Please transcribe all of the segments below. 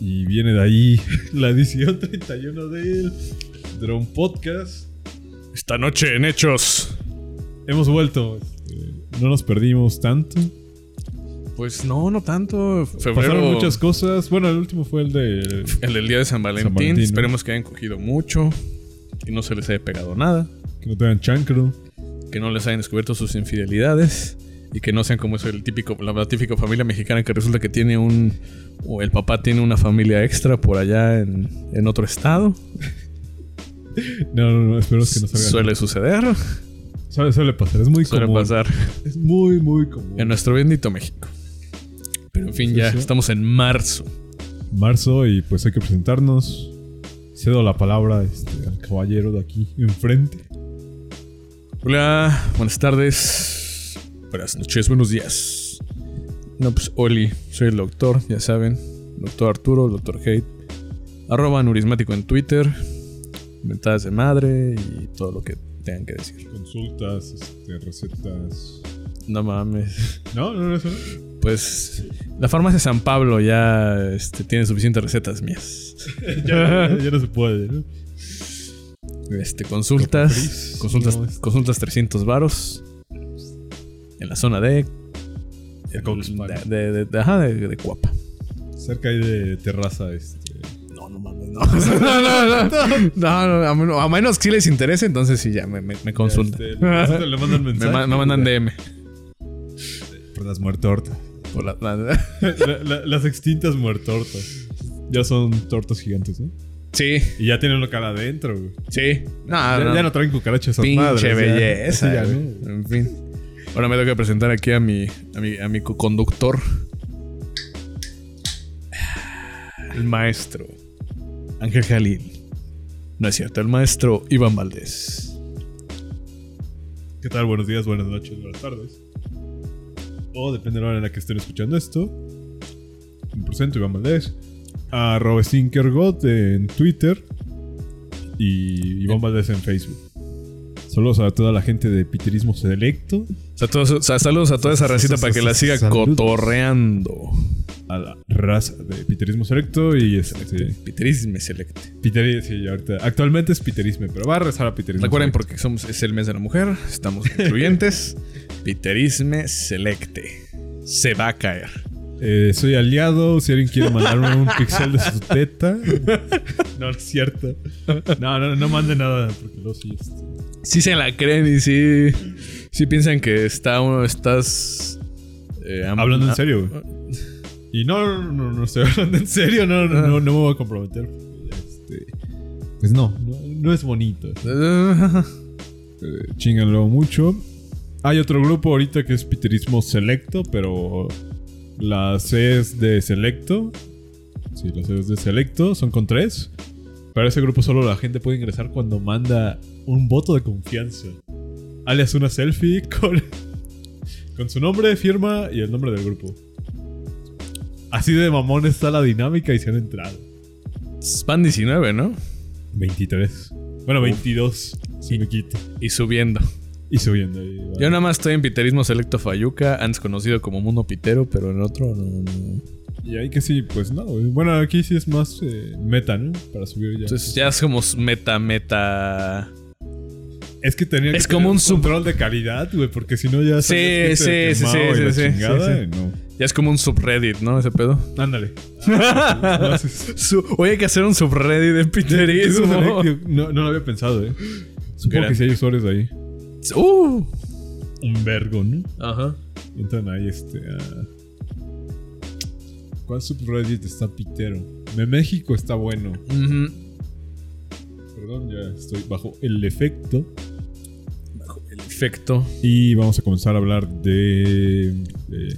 Y viene de ahí la edición 31 del Drone Podcast. Esta noche en Hechos. Hemos vuelto. no nos perdimos tanto. Pues no, no tanto. Pasaron Febrero. muchas cosas. Bueno, el último fue el de. El del día de San Valentín. Valentín, ¿no? Esperemos que hayan cogido mucho. Y no se les haya pegado nada. Que no tengan chancro. Que no les hayan descubierto sus infidelidades. Y que no sean como eso, el típico, la típica familia mexicana que resulta que tiene un. O el papá tiene una familia extra por allá en, en otro estado. No, no, no. Esperemos que no salga. Suele suceder. Suele, suele pasar. Es muy Suele común. pasar. Es muy, muy común. En nuestro bendito México. Pero en fin, Sí, ya sí. estamos en marzo. Marzo y pues hay que presentarnos. Cedo la palabra este, al caballero de aquí enfrente. Hola, buenas tardes, buenas noches, buenos días. No, pues Oli, soy el doctor, ya saben. Doctor Arturo, doctor Hate. Arroba nurismático en Twitter. Mentadas de madre y todo lo que tengan que decir. Consultas, este, recetas. No mames. No, no, no, eso no. Pues la farmacia San Pablo ya este, tiene suficientes recetas mías. ya, ya no se puede, ¿no? Este, consultas. Consultas, no, es- consultas 300 varos. En la zona de. De de, de, de- ajá, de, de Cuapa. Cerca ahí de terraza, este. No, no mames, no. no, no, no. A, menos, a menos que sí les interese, entonces sí, ya me, me, me consultan. Este, le, mandan me, mensaje. ma- me mandan DM. Por las muertortas. Por la- la- La- la- las extintas muertortas. Ya son tortas gigantes, ¿no? sí, Y ya tienen local adentro, güey. sí. No, ya, no. ya no traen cucarachas esas Pinche madres, ya. belleza. Ya. ¿no? En fin. Ahora me tengo que presentar aquí a mi, a mi, a mi co-conductor. El maestro Ángel Jalil. No es cierto, el maestro Iván Valdés. ¿Qué tal? Buenos días, buenas noches, buenas tardes. O depende de la hora en la que estén escuchando esto. Me presento Iván Valdés. Arroba Stinkergot en Twitter. Y Iván Valdés en Facebook. Saludos a toda la gente de Piterismo Selecto. O sea, todos- o sea, saludos a toda esa racita para que la siga Saludos. cotorreando. A la raza de Piterismo Selecto. Y este. Piterisme Select. Piteri- sí, ahorita. Actualmente es Piterisme, pero va a rezar a Piterismo. Recuerden, Selecto. porque somos, es el mes de la mujer, estamos incluyentes. Piterisme Selecte. Se va a caer. Eh, soy aliado. Si alguien quiere mandarme un pixel de su teta. No, no es cierto. No, no, no mande nada. Porque luego sí. este, Sí se la creen y sí, sí piensan que está uno, estás... eh, Hablando en ah, serio, güey. Y no, no, no, estoy hablando en serio. No, no, no, no me voy a comprometer. Este, pues no, no, no es bonito. ah, Eh, Chinganlo mucho. Hay otro grupo ahorita que es Piterismo Selecto, pero la C es de Selecto. Sí, la C es de Selecto, son con tres. Para ese grupo solo la gente puede ingresar cuando manda un voto de confianza. Alias una selfie con, con su nombre, firma y el nombre del grupo. Así de mamón está la dinámica y se han entrado. Van 19, ¿no? 23. Bueno, 22. Si me quito. Y subiendo. Y subiendo. Yo nada más estoy en Piterismo Selecto Fayuca, antes conocido como Mundo Pitero, pero en otro no, no. Y ahí que sí, pues no. Bueno, aquí sí es más eh, meta, ¿no? Para subir ya. Entonces ya es como meta, meta... es que tenía que es tener como un un control de calidad, güey, porque si no ya Sí, te sí, sí, sí, y la sí, sí, chingada, sí, sí. y No. Ya es como un subreddit, ¿no? Ese pedo. Ándale. Oye, hay que hacer un subreddit de piterismo. no, no lo había pensado, eh. Supongo Era- que sí hay usuarios ahí. Uh. Un vergo, ¿no? Ajá. Entran ahí, este. ¿Cuál subreddit está pitero? De México está bueno. Perdón, ya estoy bajo el efecto. Efecto Y vamos a comenzar a hablar de. de-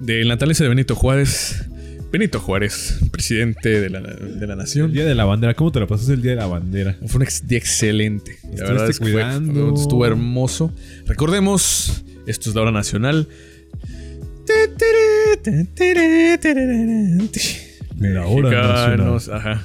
del natalicio de Benito Juárez. Benito Juárez, presidente de la, de la el nación. día de la bandera. ¿Cómo te la pasaste el día de la bandera? Fue un día excelente. La verdad es que fue- cuidando. estuvo hermoso. Recordemos, esto es la hora nacional. La hora Mexicanos, ajá.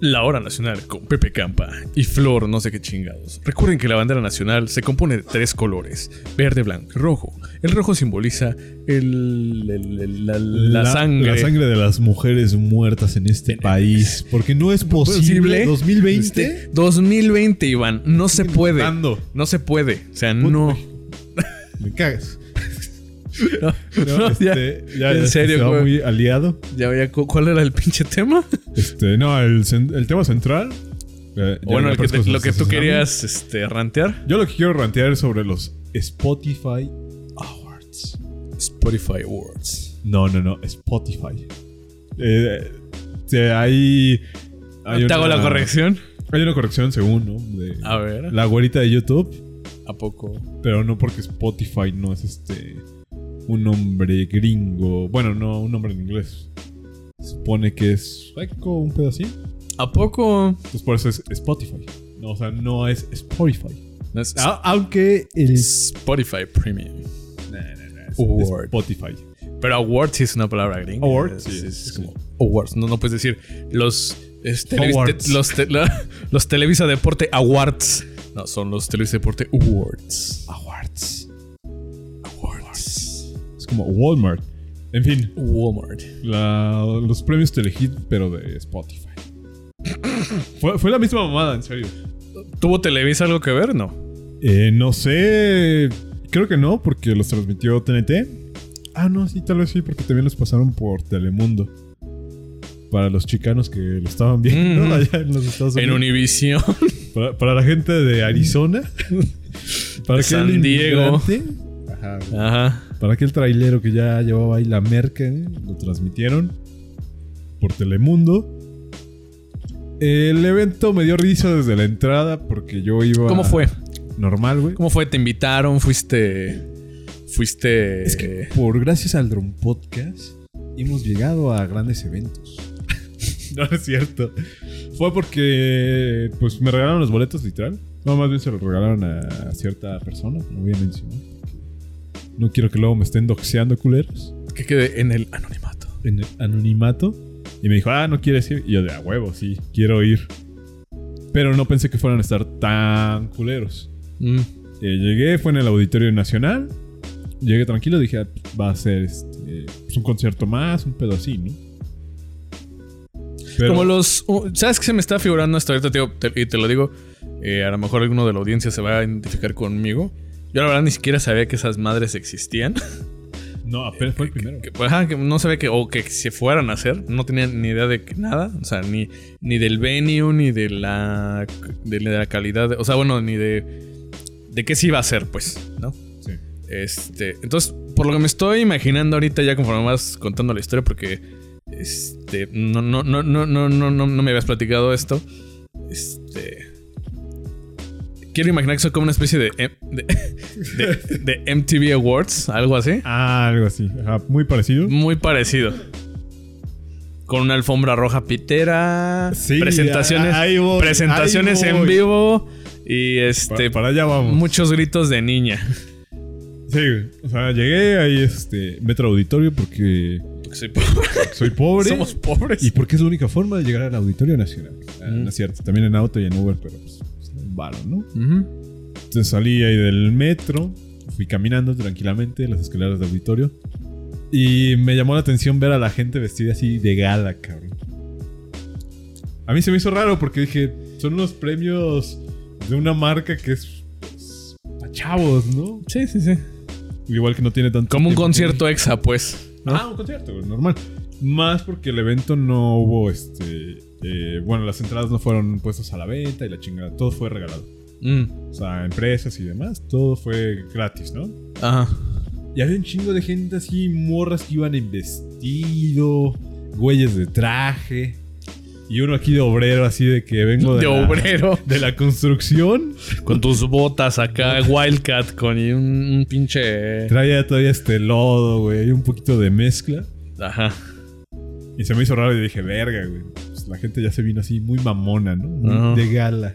La hora nacional con Pepe Campa y Flor, no sé qué chingados. Recuerden que la bandera nacional se compone de tres colores: verde, blanco y rojo. El rojo simboliza el, el- el- la, la sangre. La sangre de las mujeres muertas en este país. Porque no es posible. 2020. Este, 2020, Iván. No se puede. No se puede. O sea, no. Me cagas. No, No, no, ya, este, ya, en serio, se va güey. muy aliado. Ya, ya, cu- ¿cuál era el pinche tema? Este, no, el, tema central. eh, bueno, el que varias te- cosas lo que tú querías este, rantear. Yo lo que quiero rantear es sobre los Spotify Awards. Spotify Awards. No, no, no, Spotify. Eh, sí, hay. hay ¿Te hago una- la corrección? Hay una corrección según, ¿no? De A ver. la güerita de YouTube. ¿A poco? Pero no porque Spotify no es este. Un nombre gringo. Bueno, no, un nombre en inglés. Se supone que es sueco, un así. ¿A poco? Entonces por eso es Spotify. No, o sea, no es Spotify. No es Ah, aunque el. Spotify Premium. es Award. Spotify. Pero awards es una palabra gringa. Award, Es, sí, es como awards. No, no puedes decir los es Awards. te- los, te- la- los Televisa Deporte Awards. No, son los Televisa Deporte Awards. Awards. Es como Walmart. En fin, Walmart. la- los premios Telehit, pero de Spotify. fue, fue la misma mamada, en serio. ¿Tuvo Televisa algo que ver? No. Eh, no sé. Creo que no, porque los transmitió TNT. Ah, no, sí, tal vez sí, porque también los pasaron por Telemundo. Para los chicanos que lo estaban viendo Mm. allá en los Estados En Unidos. Univision. Para, para la gente de Arizona. para De San Diego. Ajá. Ajá. Para aquel trailero que ya llevaba ahí la merca, ¿eh? lo transmitieron por Telemundo. El evento me dio risa desde la entrada porque yo iba. ¿Cómo fue? Normal, güey. ¿Cómo fue? ¿Te invitaron? ¿Fuiste. Fuiste. Es que por gracias al Drone Podcast hemos llegado a grandes eventos. no, no es cierto. Fue porque pues me regalaron los boletos literal. No, más bien se los regalaron a cierta persona, no voy a mencionar. No quiero que luego me estén doxeando culeros Que quede en el anonimato. en el anonimato. Y me dijo, ah, no quieres ir. Y yo de a huevo, sí, quiero ir. Pero no pensé que fueran a estar tan culeros. Mm. Eh, llegué, fue en el Auditorio Nacional. Llegué tranquilo, dije, ah, va a ser este, pues, un concierto más, un pedo así, ¿no? Pero- Como los. uh, ¿Sabes qué se me está figurando hasta ahorita? Tío? Te- y te lo digo. eh, a lo mejor alguno de la audiencia se va a identificar conmigo. Yo la verdad ni siquiera sabía que esas madres existían. No, apenas fue el primero. Que, pues, ajá, que no sabía que. O que se fueran a hacer. No tenía ni idea de que nada. O sea, ni, ni del venue, ni de la. De, la calidad. de- o sea, bueno, ni de. De qué se iba a hacer, pues, ¿no? Sí. Este, entonces, por lo que me estoy imaginando ahorita ya conforme vas contando la historia, porque este, no, no, no, no, no, no, no, no me habías platicado esto. Este. Quiero imaginar que soy como una especie de, M- de, de- de MTV Awards, algo así. Ah, algo así. Ajá, muy parecido. Muy parecido. Con una alfombra roja pitera. Sí, presentaciones. ahí voy, presentaciones ahí en vivo. Y este. para allá vamos. muchos gritos de niña. Sí, o sea, llegué ahí, este, Metro Auditorio porque Soy pobre. soy pobre. Somos pobres. Y porque es la única forma de llegar al Auditorio Nacional. Ah, Mm. No es cierto, también en auto y en Uber, pero pues, varo, ¿no? Ujú. Entonces salí ahí del metro, fui caminando tranquilamente las escaleras del auditorio. Y me llamó la atención ver a la gente vestida así de gala, cabrón. A mí se me hizo raro porque dije, son unos premios de una marca que es pues, pa' chavos, ¿no? Sí, sí, sí. Igual que no tiene tanto. Como un concierto exa, pues. ¿no? Ah, un concierto, normal. Más porque el evento no hubo este. Eh, bueno, las entradas no fueron puestas a la venta y la chingada. Todo fue regalado. Mm, O sea, empresas y demás, todo fue gratis, ¿no? Ajá. Y había un chingo de gente así, morras que iban en vestido, güeyes de traje. Y uno aquí de obrero, así de que vengo de, De la- obrero. de la construcción. Con tus botas acá, Wildcat, con un, un pinche. Traía todavía este lodo, güey, un poquito de mezcla. Ajá. Y se me hizo raro y dije, verga, güey. Pues la gente ya se vino así muy mamona, ¿no? Muy Ajá. de gala.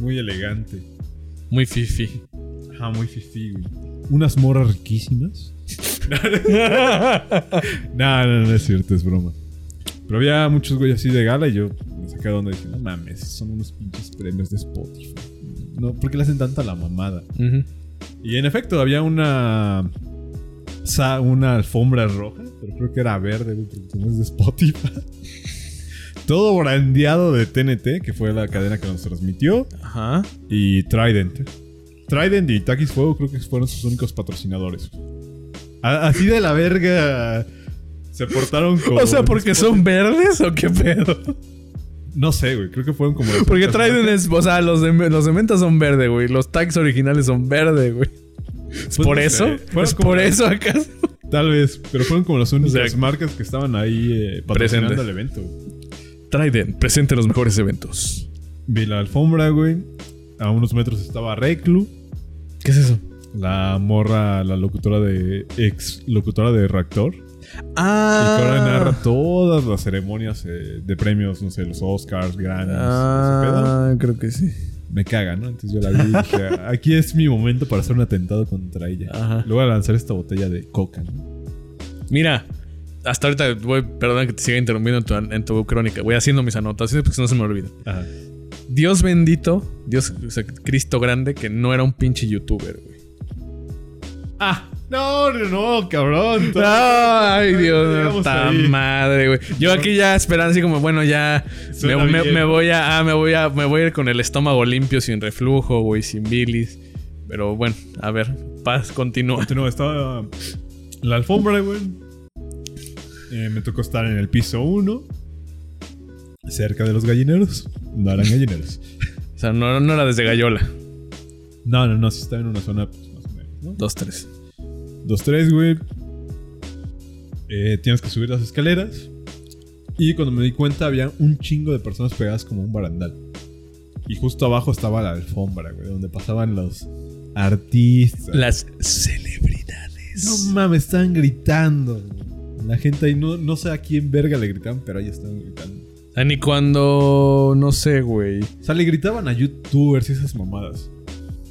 Muy elegante. Muy fifi. Ajá, muy fifí, güey. Unas morras riquísimas. no, no, no es cierto, es broma. Pero había muchos güeyes así de gala y yo saqué de onda y dije, no mames, son unos pinches premios de Spotify. No, ¿por qué le hacen tanta la mamada? Y en efecto, había una. Una alfombra roja, pero creo que era verde, porque como es de Spotify. Todo brandeado de TNT, que fue la cadena que nos transmitió. Ajá. Y Trident. Trident y Takis Fuego creo que fueron sus únicos patrocinadores. A- así de la verga. Se portaron como. O sea, ¿porque son verdes o qué pedo? No sé, güey. Creo que fueron como. las Porque marcas. es, o sea, los de, los de menta son verde, güey. Los tags originales son verde, güey. ¿Es Pues por no eso? sé. Fueron ¿Es como- por eso acaso? Tal vez. Pero fueron como las únicas sea, marcas que estaban ahí eh, patrocinando presentes. el evento. Trident, presente los mejores eventos. Vi la alfombra, güey. A unos metros estaba Reclu. ¿Qué es eso? La morra, la locutora de. Ex locutora de Reactor. Y Ah. que ahora narra todas las ceremonias eh, de premios, no sé, los Oscars, Grammys, ese pedo. Ah, creo que sí. Me caga, ¿no? Entonces yo la vi y dije, aquí es mi momento para hacer un atentado contra ella. Ajá. Le voy a lanzar esta botella de coca, ¿no? Mira, hasta ahorita voy, perdón que te siga interrumpiendo en tu, en tu crónica. Voy haciendo mis anotaciones porque si no se me olvida. Ajá. Dios bendito, Dios, o sea, Cristo grande, que no era un pinche youtuber, güey. Ah, no, no, no, cabrón. Ay, Dios puta madre, güey. Yo aquí ya esperando así como, bueno, ya me voy a, ah, me voy a, me voy a ir con el estómago limpio, sin reflujo, güey, sin bilis. Pero bueno, a ver, paz, continúa. Continúa, estaba la alfombra, güey. Eh, me tocó estar en el piso 1, cerca de los gallineros. No eran gallineros. O sea, no, no era desde Gallola. No, no, no, sí estaba en una zona, pues, más o menos, ¿no? Dos, tres. Dos, tres, güey. Eh, tienes que subir las escaleras. Y cuando me di cuenta, había un chingo de personas pegadas como un barandal. Y justo abajo estaba la alfombra, güey, donde pasaban los artistas. Las celebridades. No mames, estaban gritando. güey. La gente ahí, no, no sé a quién verga le gritaban, pero ahí estaban gritando. Sea, ni cuando, no sé, güey. O sea, le gritaban a youtubers y esas mamadas.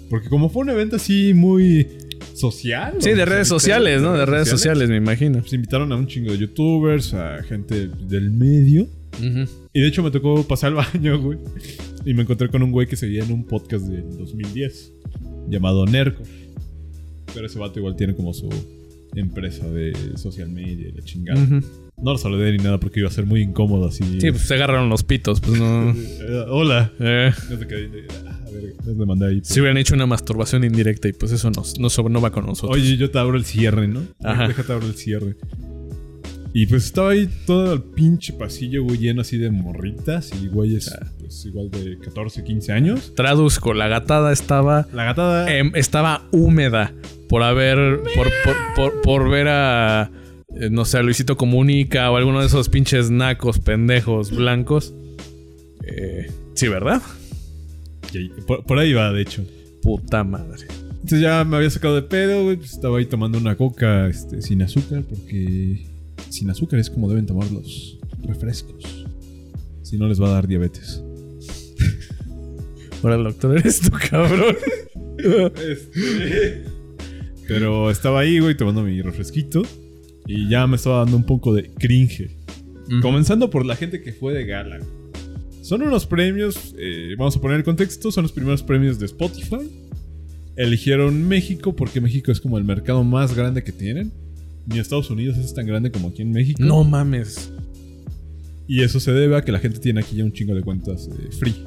Porque como fue un evento así muy social. Sí, de redes sociales, ¿no? De redes sociales, me imagino. Pues invitaron a un chingo de youtubers, a gente del medio. Y de hecho me tocó pasar al baño, güey. Y me encontré con un güey que seguía en un podcast del 2010 llamado Nerco. Pero ese vato igual tiene como su empresa de social media y la chingada. No lo saludé ni nada porque iba a ser muy incómodo así. Sí, pues se agarraron los pitos, pues no. Eh, hola. Eh, No te quedé de- ah, a ver, les mandé ahí. si hubieran hecho una masturbación indirecta y pues eso no, no, sobre- no va con nosotros. Oye, yo te abro el cierre, ¿no? Ajá. Déjate abro el cierre. Y pues estaba ahí todo el pinche pasillo, güey, lleno así de morritas y güeyes, Ah. pues igual de 14, 15 años. Traduzco, la gatada estaba La gatada. em, estaba húmeda por haber por, por, por, por ver a eh, no sé, a Luisito Comunica o alguno de esos pinches nacos pendejos blancos. Eh, sí, ¿verdad? por ahí va, de hecho. Puta madre. Entonces ya me había sacado de pedo, güey. pues estaba ahí tomando una coca este, sin azúcar, porque sin azúcar es como deben tomar los refrescos. Si no les va a dar diabetes. Ahora el doctor eres tú, cabrón. Este, Pero estaba ahí, güey, tomando mi refresquito. Y ya me estaba dando un poco de cringe. Comenzando por la gente que fue de gala. güey. Son unos premios, eh, vamos a poner el contexto, son los primeros premios de Spotify. Eligieron México porque México es como el mercado más grande que tienen. Ni Estados Unidos es tan grande como aquí en México. No mames. Y eso se debe a que la gente tiene aquí ya un chingo de cuentas eh, free.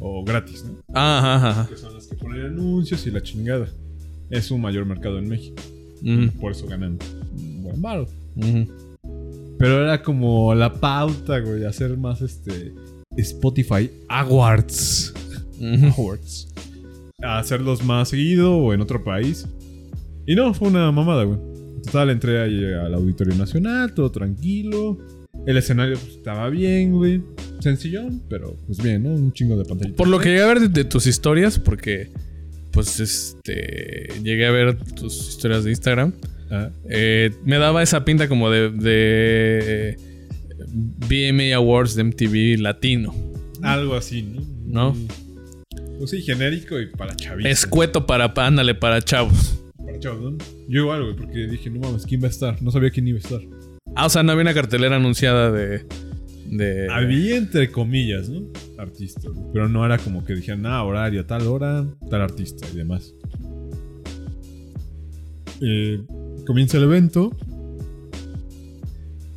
O gratis, ¿no? Ajá, ajá. Que son las que ponen anuncios y la chingada. Es un mayor mercado en México. Ujú, Por eso ganan un buen varo. ujú. Pero era como la pauta, güey, hacer más este Spotify Awards. Ujú. Awards. Hacerlos más seguido o en otro país. Y no, fue una mamada, güey. Total, entré ahí al Auditorio Nacional, todo tranquilo. El escenario pues, estaba bien, güey. Sencillón, pero pues bien, ¿no? Un chingo de pantalla. Por lo que llegué a ver de, de tus historias, porque pues este llegué a ver tus historias de Instagram, Ah, eh, me daba esa pinta como de, de BMA Awards de MTV latino. algo así, ¿no? ¿No? Pues sí, genérico y para chavitos. Escueto para, pa- ándale, para chavos. Yo igual, güey, porque dije, no mames, ¿quién va a estar? No sabía quién iba a estar. Ah, o sea, no había una cartelera anunciada de... De... Había entre comillas, ¿no? Artistas. Pero no era como que dijeran, ah, horario, tal hora, tal artista y demás. Eh, comienza el evento.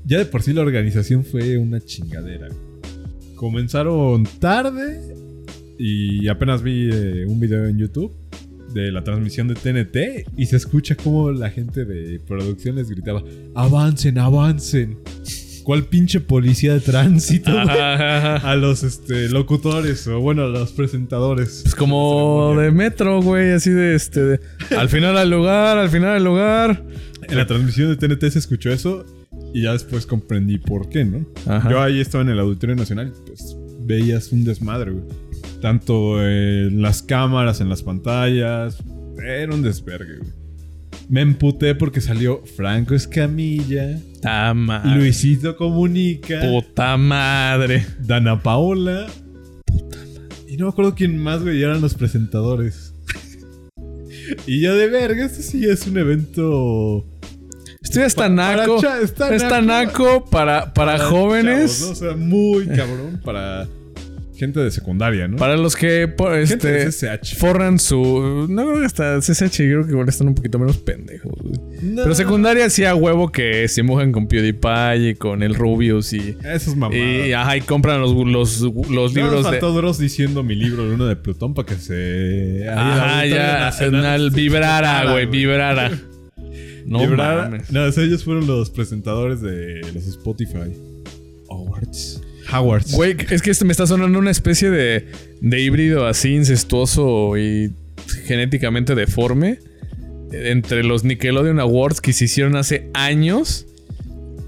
Ya de por sí la organización fue una chingadera. Comenzaron tarde y apenas vi eh, un video en YouTube de la transmisión de TNT y se escucha como la gente de producción les gritaba, avancen, avancen. ¿Cuál pinche policía de tránsito? a los este, locutores o bueno, a los presentadores. Pues como de metro, güey, así de este. de- al final al lugar, al final al lugar. En la transmisión de TNT se escuchó eso y ya después comprendí por qué, ¿no? Yo ahí estaba en el Auditorio Nacional y pues veías un desmadre, güey. Tanto en las cámaras, en las pantallas. Era un desvergue, güey. Me emputé porque salió Franco Escamilla, Puta madre. Luisito Comunica, Puta madre. Dana Paola. Y no me acuerdo quién más, güey, eran los presentadores. y ya de verga, esto sí es un evento. Estoy hasta Pa- para naco. Está naco. naco para, para jóvenes. chavos, ¿no? O sea, muy cabrón para gente de secundaria, ¿no? Para los que por, de este, CCH. forran su. No creo que hasta CSH, creo que igual están un poquito menos pendejos. No, Pero secundaria sí a huevo que se mojan con PewDiePie y con el Rubius y. Esos mamadas. Y, ajá, y compran los, los, los libros de. faltó Dross diciendo mi libro, Luna de Plutón, para que se. Ajá, Auditorio ya. Nacional vibrara, güey, vibrara. No Vibrara. mames. No, ellos fueron los presentadores de los Spotify Awards. Howards. Güey, es que este me está sonando una especie de, de híbrido así incestuoso y genéticamente deforme entre los Nickelodeon Awards que se hicieron hace años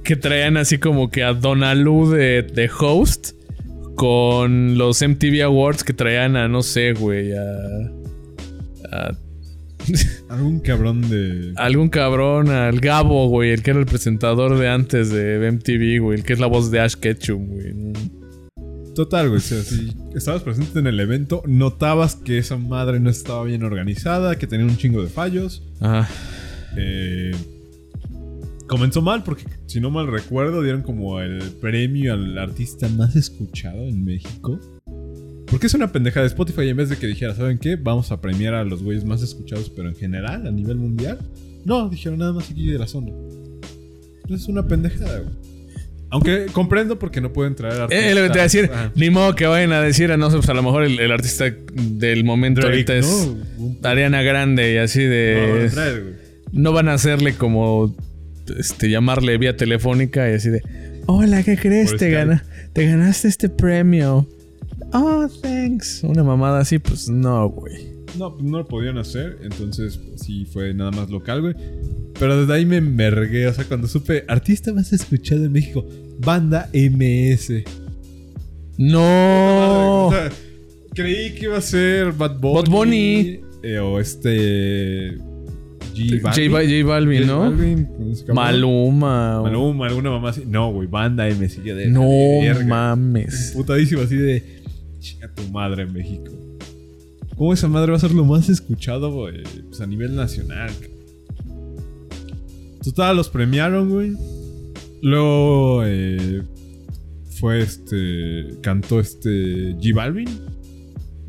que traían así como que a Donalu de, de host con los MTV Awards que traían a no sé, güey, a Algún cabrón de. algún cabrón, al Gabo, güey, el que era el presentador de antes de MTV, güey, el que es la voz de Ash Ketchum, güey. Total, güey. O sea, si estabas presente en el evento, notabas que esa madre no estaba bien organizada, que tenía un chingo de fallos. Ajá. Eh, comenzó mal porque, si no mal recuerdo, dieron como el premio al artista más escuchado en México. Porque es una pendeja de Spotify en vez de que dijera, ¿saben qué? Vamos a premiar a los güeyes más escuchados, pero en general, a nivel mundial. No, dijeron nada más aquí de la zona. Es una pendejada, güey. Aunque comprendo porque no pueden traer artistas. Eh, lo que te iba a decir, Ajá. ni modo que vayan a decir, a no sé, pues a lo mejor el, el artista del momento Drake, ahorita es ¿no? Un- Ariana Grande y así No, de. traer, güey. No van a hacerle como este llamarle vía telefónica y así de. Hola, ¿qué crees? Gana, te ganaste este premio. Oh, thanks. Una mamada así, pues no, güey. No, pues no lo podían hacer. Entonces, pues, sí fue nada más local, güey. Pero desde ahí me envergué. O sea, cuando supe artista más escuchado en México, banda MS. No. O sea, creí que iba a ser Bad Bunny. Bad Bunny. eh, o este. J, Ba- J Balvin, J ¿no? Balvin, ¿cómo se llama? Maluma. Maluma, alguna mamá así. No, güey, banda MS. Yo de No verga. mames. Putadísimo, así de. Chinga tu madre en México. ¿Cómo esa madre va a ser lo más escuchado? Pues a nivel nacional. Total, los premiaron, güey. Luego eh, fue este. Cantó este. G Balvin.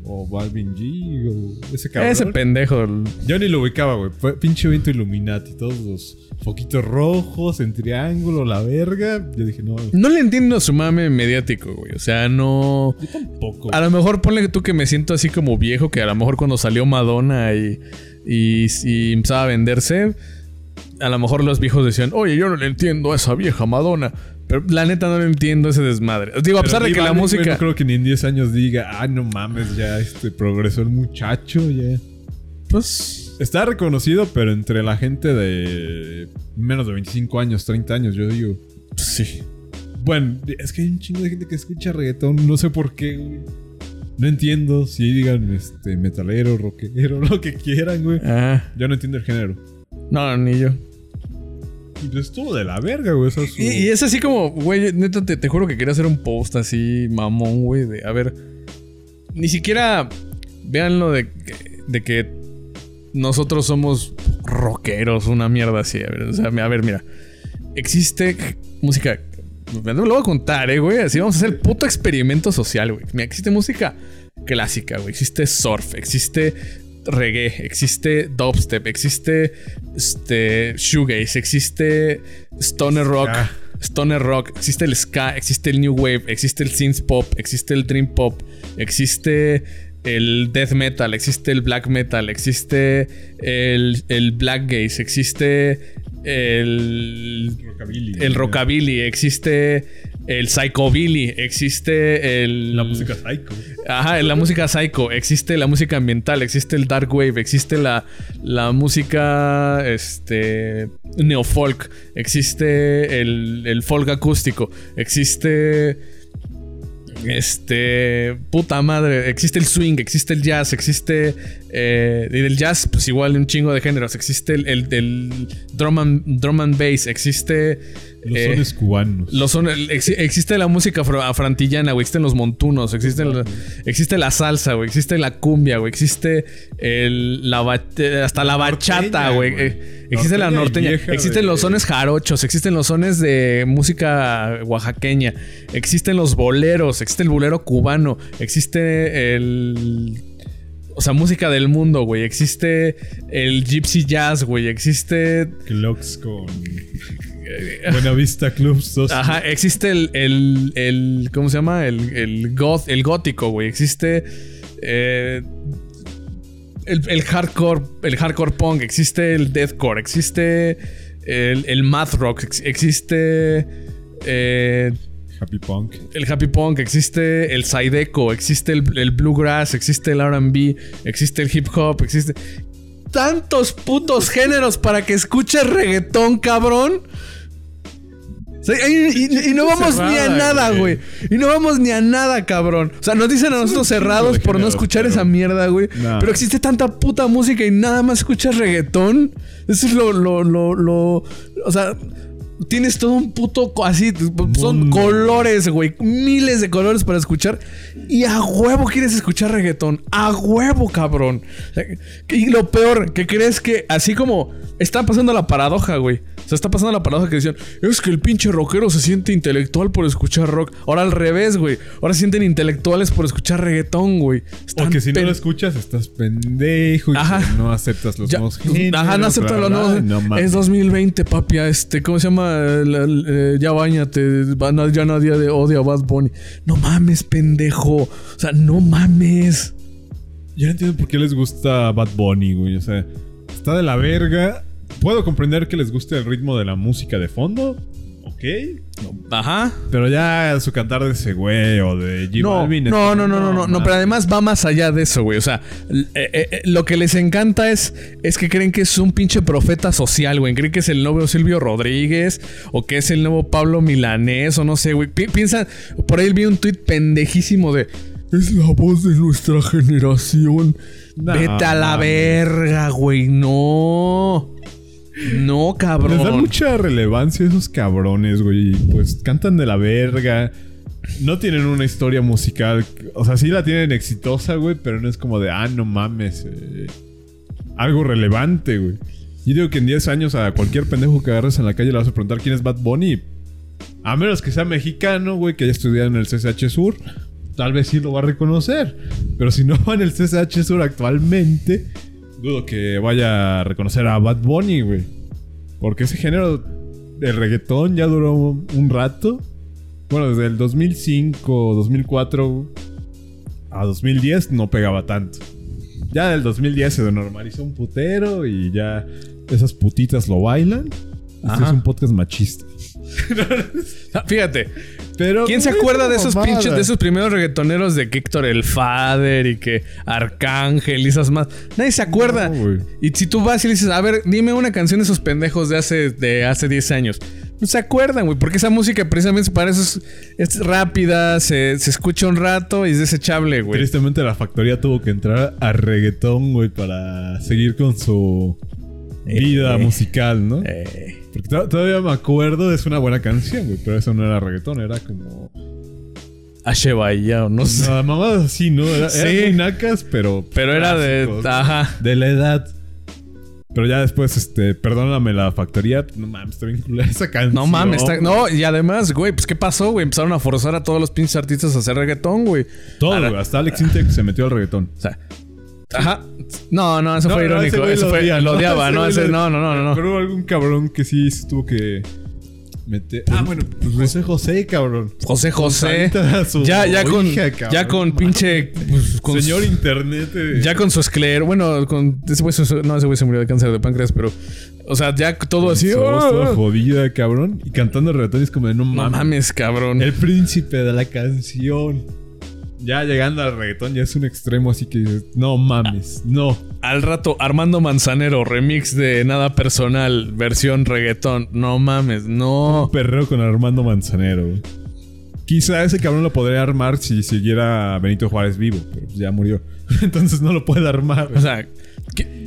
O Balvin G. O ese cabrón. Ese pendejo. Yo ni lo ubicaba, güey. Pinche evento Illuminati. Todos los foquitos rojos en triángulo, la verga. Yo dije, no. No le entiendo su mame mediático, güey. O sea, no. Yo tampoco. A lo mejor ponle tú que me siento así como viejo, que a lo mejor cuando salió Madonna y, y, y empezaba a venderse, a lo mejor los viejos decían, oye, yo no le entiendo a esa vieja Madonna. Pero la neta no le entiendo ese desmadre. Digo, a pesar de que la música... No creo que ni en 10 años diga, ah, no mames, ya este progresó el muchacho, ya. Pues... Está reconocido, pero entre la gente de menos de 25 años, 30 años, yo digo. Sí. Bueno, es que hay un chingo de gente que escucha reggaetón, no sé por qué, güey. No entiendo si digan este metalero, rockero, lo que quieran, güey. Ah, Yo no entiendo el género. no, ni yo. Pues estuvo de la verga, güey. Eso Y, es así como, güey, neta, te, te juro que quería hacer un post así, mamón, güey, a ver, ni siquiera vean lo de, de que nosotros somos rockeros, una mierda así, a ver, o sea, a ver, mira, existe música Me lo voy a contar, eh, güey. Así vamos a hacer el puto experimento social, güey. Mira, existe música clásica, güey. Existe surf, existe reggae, existe dubstep, existe este shoegaze, existe stoner rock. Stoner rock, existe el ska, existe el new wave, existe el synth pop, existe el dream pop, existe el death metal, existe el black metal, existe el, el black gaze, existe el Rockabilly. el rockabilly, existe el psychobilly, existe el La música psycho. Ajá, la música psycho, existe la música ambiental, existe el dark wave, existe la, la música este neofolk, existe el, el folk acústico, existe este puta madre, existe el swing, existe el jazz, existe eh, y del jazz pues igual un chingo de géneros, existe el, el, el drum, and, drum and bass, existe Los eh, sones cubanos. los son, ex- existe la música afro- afrantillana, güey. Existen los montunos, existen la- existe la salsa, güey. Existe la cumbia, güey. Existe el, la hasta la bachata, güey. Eh, Existe la Norteña y norteña. vieja Existen los sones jarochos. Existen los sones de música oaxaqueña. Existen los boleros. Existe el bolero cubano. Existe el. O sea, música del mundo, güey. Existe el gypsy jazz, güey. Existe Clocks con. Buenavista Clubs 2. Ajá, existe el, el, el- ¿cómo se llama? El, el, goth, el gótico, güey. Existe eh, el, el hardcore, el hardcore punk. Existe el deathcore. Existe el, el math rock. ex- existe eh, Happy Punk. el happy punk. Existe el zydeco. Existe el, el bluegrass. Existe el R&B. Existe el hip hop. Existe tantos putos géneros para que escuches reggaetón, cabrón. Y, y- y no vamos ni a nada, güey. Y no vamos ni a nada, cabrón. O sea, nos dicen a nosotros cerrados por no escuchar esa mierda, güey. Pero existe tanta puta música y nada más escuchas reggaetón. Eso es lo, lo, lo, lo- O sea, tienes todo un puto así. Son colores, güey. Miles de colores para escuchar. Y a huevo quieres escuchar reggaetón. A huevo, cabrón. Y lo peor, que crees que así como está pasando la paradoja, güey. O sea, está pasando la paradoja que decían, es que el pinche rockero se siente intelectual por escuchar rock. Ahora al revés, güey. Ahora se sienten intelectuales por escuchar reggaetón, güey. O Están que si no lo escuchas, estás pendejo y Ajá. no aceptas los Ya- nuevos géneros. Ajá, no acepta bla, los nuevos. no es 2020, papi. Este, ¿cómo se llama? Eh, ya bañate. Ya nadie odia a Bad Bunny. No mames, pendejo. O sea, no mames. Yo no entiendo por qué les gusta Bad Bunny, güey. O sea, está de la verga. Puedo comprender que les guste el ritmo de la música de fondo. Ok. Ajá. Pero ya su cantar de ese güey o de J No, no, no, no, no, no, no, pero además va más allá de eso, güey. O sea, eh, eh, eh, lo que les encanta es, es que creen que es un pinche profeta social, güey. Creen que es el nuevo Silvio Rodríguez o que es el nuevo Pablo Milanés o no sé, güey. Pi- piensan, por ahí vi un tuit pendejísimo de, es la voz de nuestra generación. No, Vete a la verga, güey. No. No, cabrón. Les dan mucha relevancia a esos cabrones, güey. Pues cantan de la verga. No tienen una historia musical. O sea, sí la tienen exitosa, güey. Pero no es como de, ah, no mames. eh, algo relevante, güey. Yo digo que en 10 años a cualquier pendejo que agarres en la calle le vas a preguntar quién es Bad Bunny. A menos que sea mexicano, güey, que haya estudiado en el CCH Sur. Tal vez sí lo va a reconocer. Pero si no va en el CCH Sur actualmente, dudo que vaya a reconocer a Bad Bunny, güey. Porque ese género del reggaetón ya duró un rato. Bueno, desde el 2005, 2004 a 2010 no pegaba tanto. Ya del 2010 se normalizó un putero y ya esas putitas lo bailan. Este es un podcast machista. Fíjate, Pero ¿Quién se acuerda de esos mamada. pinches, de esos primeros reggaetoneros de que Héctor el Fader y que Arcángel y esas más? Nadie se acuerda. No, y si tú vas y le dices, a ver, dime una canción de esos pendejos de hace, de hace 10 años. No se acuerdan, güey, porque esa música precisamente para eso es, es rápida, se, se escucha un rato y es desechable, güey. Tristemente la factoría tuvo que entrar a reggaetón, güey, para seguir con su vida Eh. musical, ¿no? Eh, Porque to- todavía me acuerdo, es una buena canción, güey, pero eso no era reggaetón, era como... Ashe Bahía o no sé. No, mamadas así, ¿no? Era, Sí. eran muy nacas, pero... Pero era de. Ajá. De la edad. Pero ya después, este, perdóname la factoría. No mames, está bien culera esa canción. No mames, está- no, y además, güey, pues ¿qué pasó, güey? Empezaron a forzar a todos los pinches artistas a hacer reggaetón, güey. Todo, güey. Hasta Alex Intec se metió al reggaetón. O sea, ajá. No, no, eso No, fue no, irónico. eso lo fue, odia, lo ¿no? odiaba, Ese ¿no? Ese- no, no, no, no, no. Pero algún cabrón que sí se tuvo que meter. Ah, bueno, pues José José, cabrón. José José. Su Ya, ya con, hija, cabrón. ya con pinche. pues, con Señor su- Internet. eh. Ya con su esclero. Bueno, con. Ese güey, se- no, ese güey se murió de cáncer de páncreas, pero. O sea, ya todo así. Toda jodida, cabrón. Y cantando reggaetón es como de no No mames. mames, cabrón. El príncipe de la canción. Ya llegando al reggaetón ya es un extremo así que no mames, no. Al rato, Armando Manzanero, remix de Nada Personal, versión reggaetón. No mames, no. Perreo con Armando Manzanero. Quizá ese cabrón lo podría armar si siguiera Benito Juárez vivo, pero pues ya murió. Entonces no lo puede armar. O sea,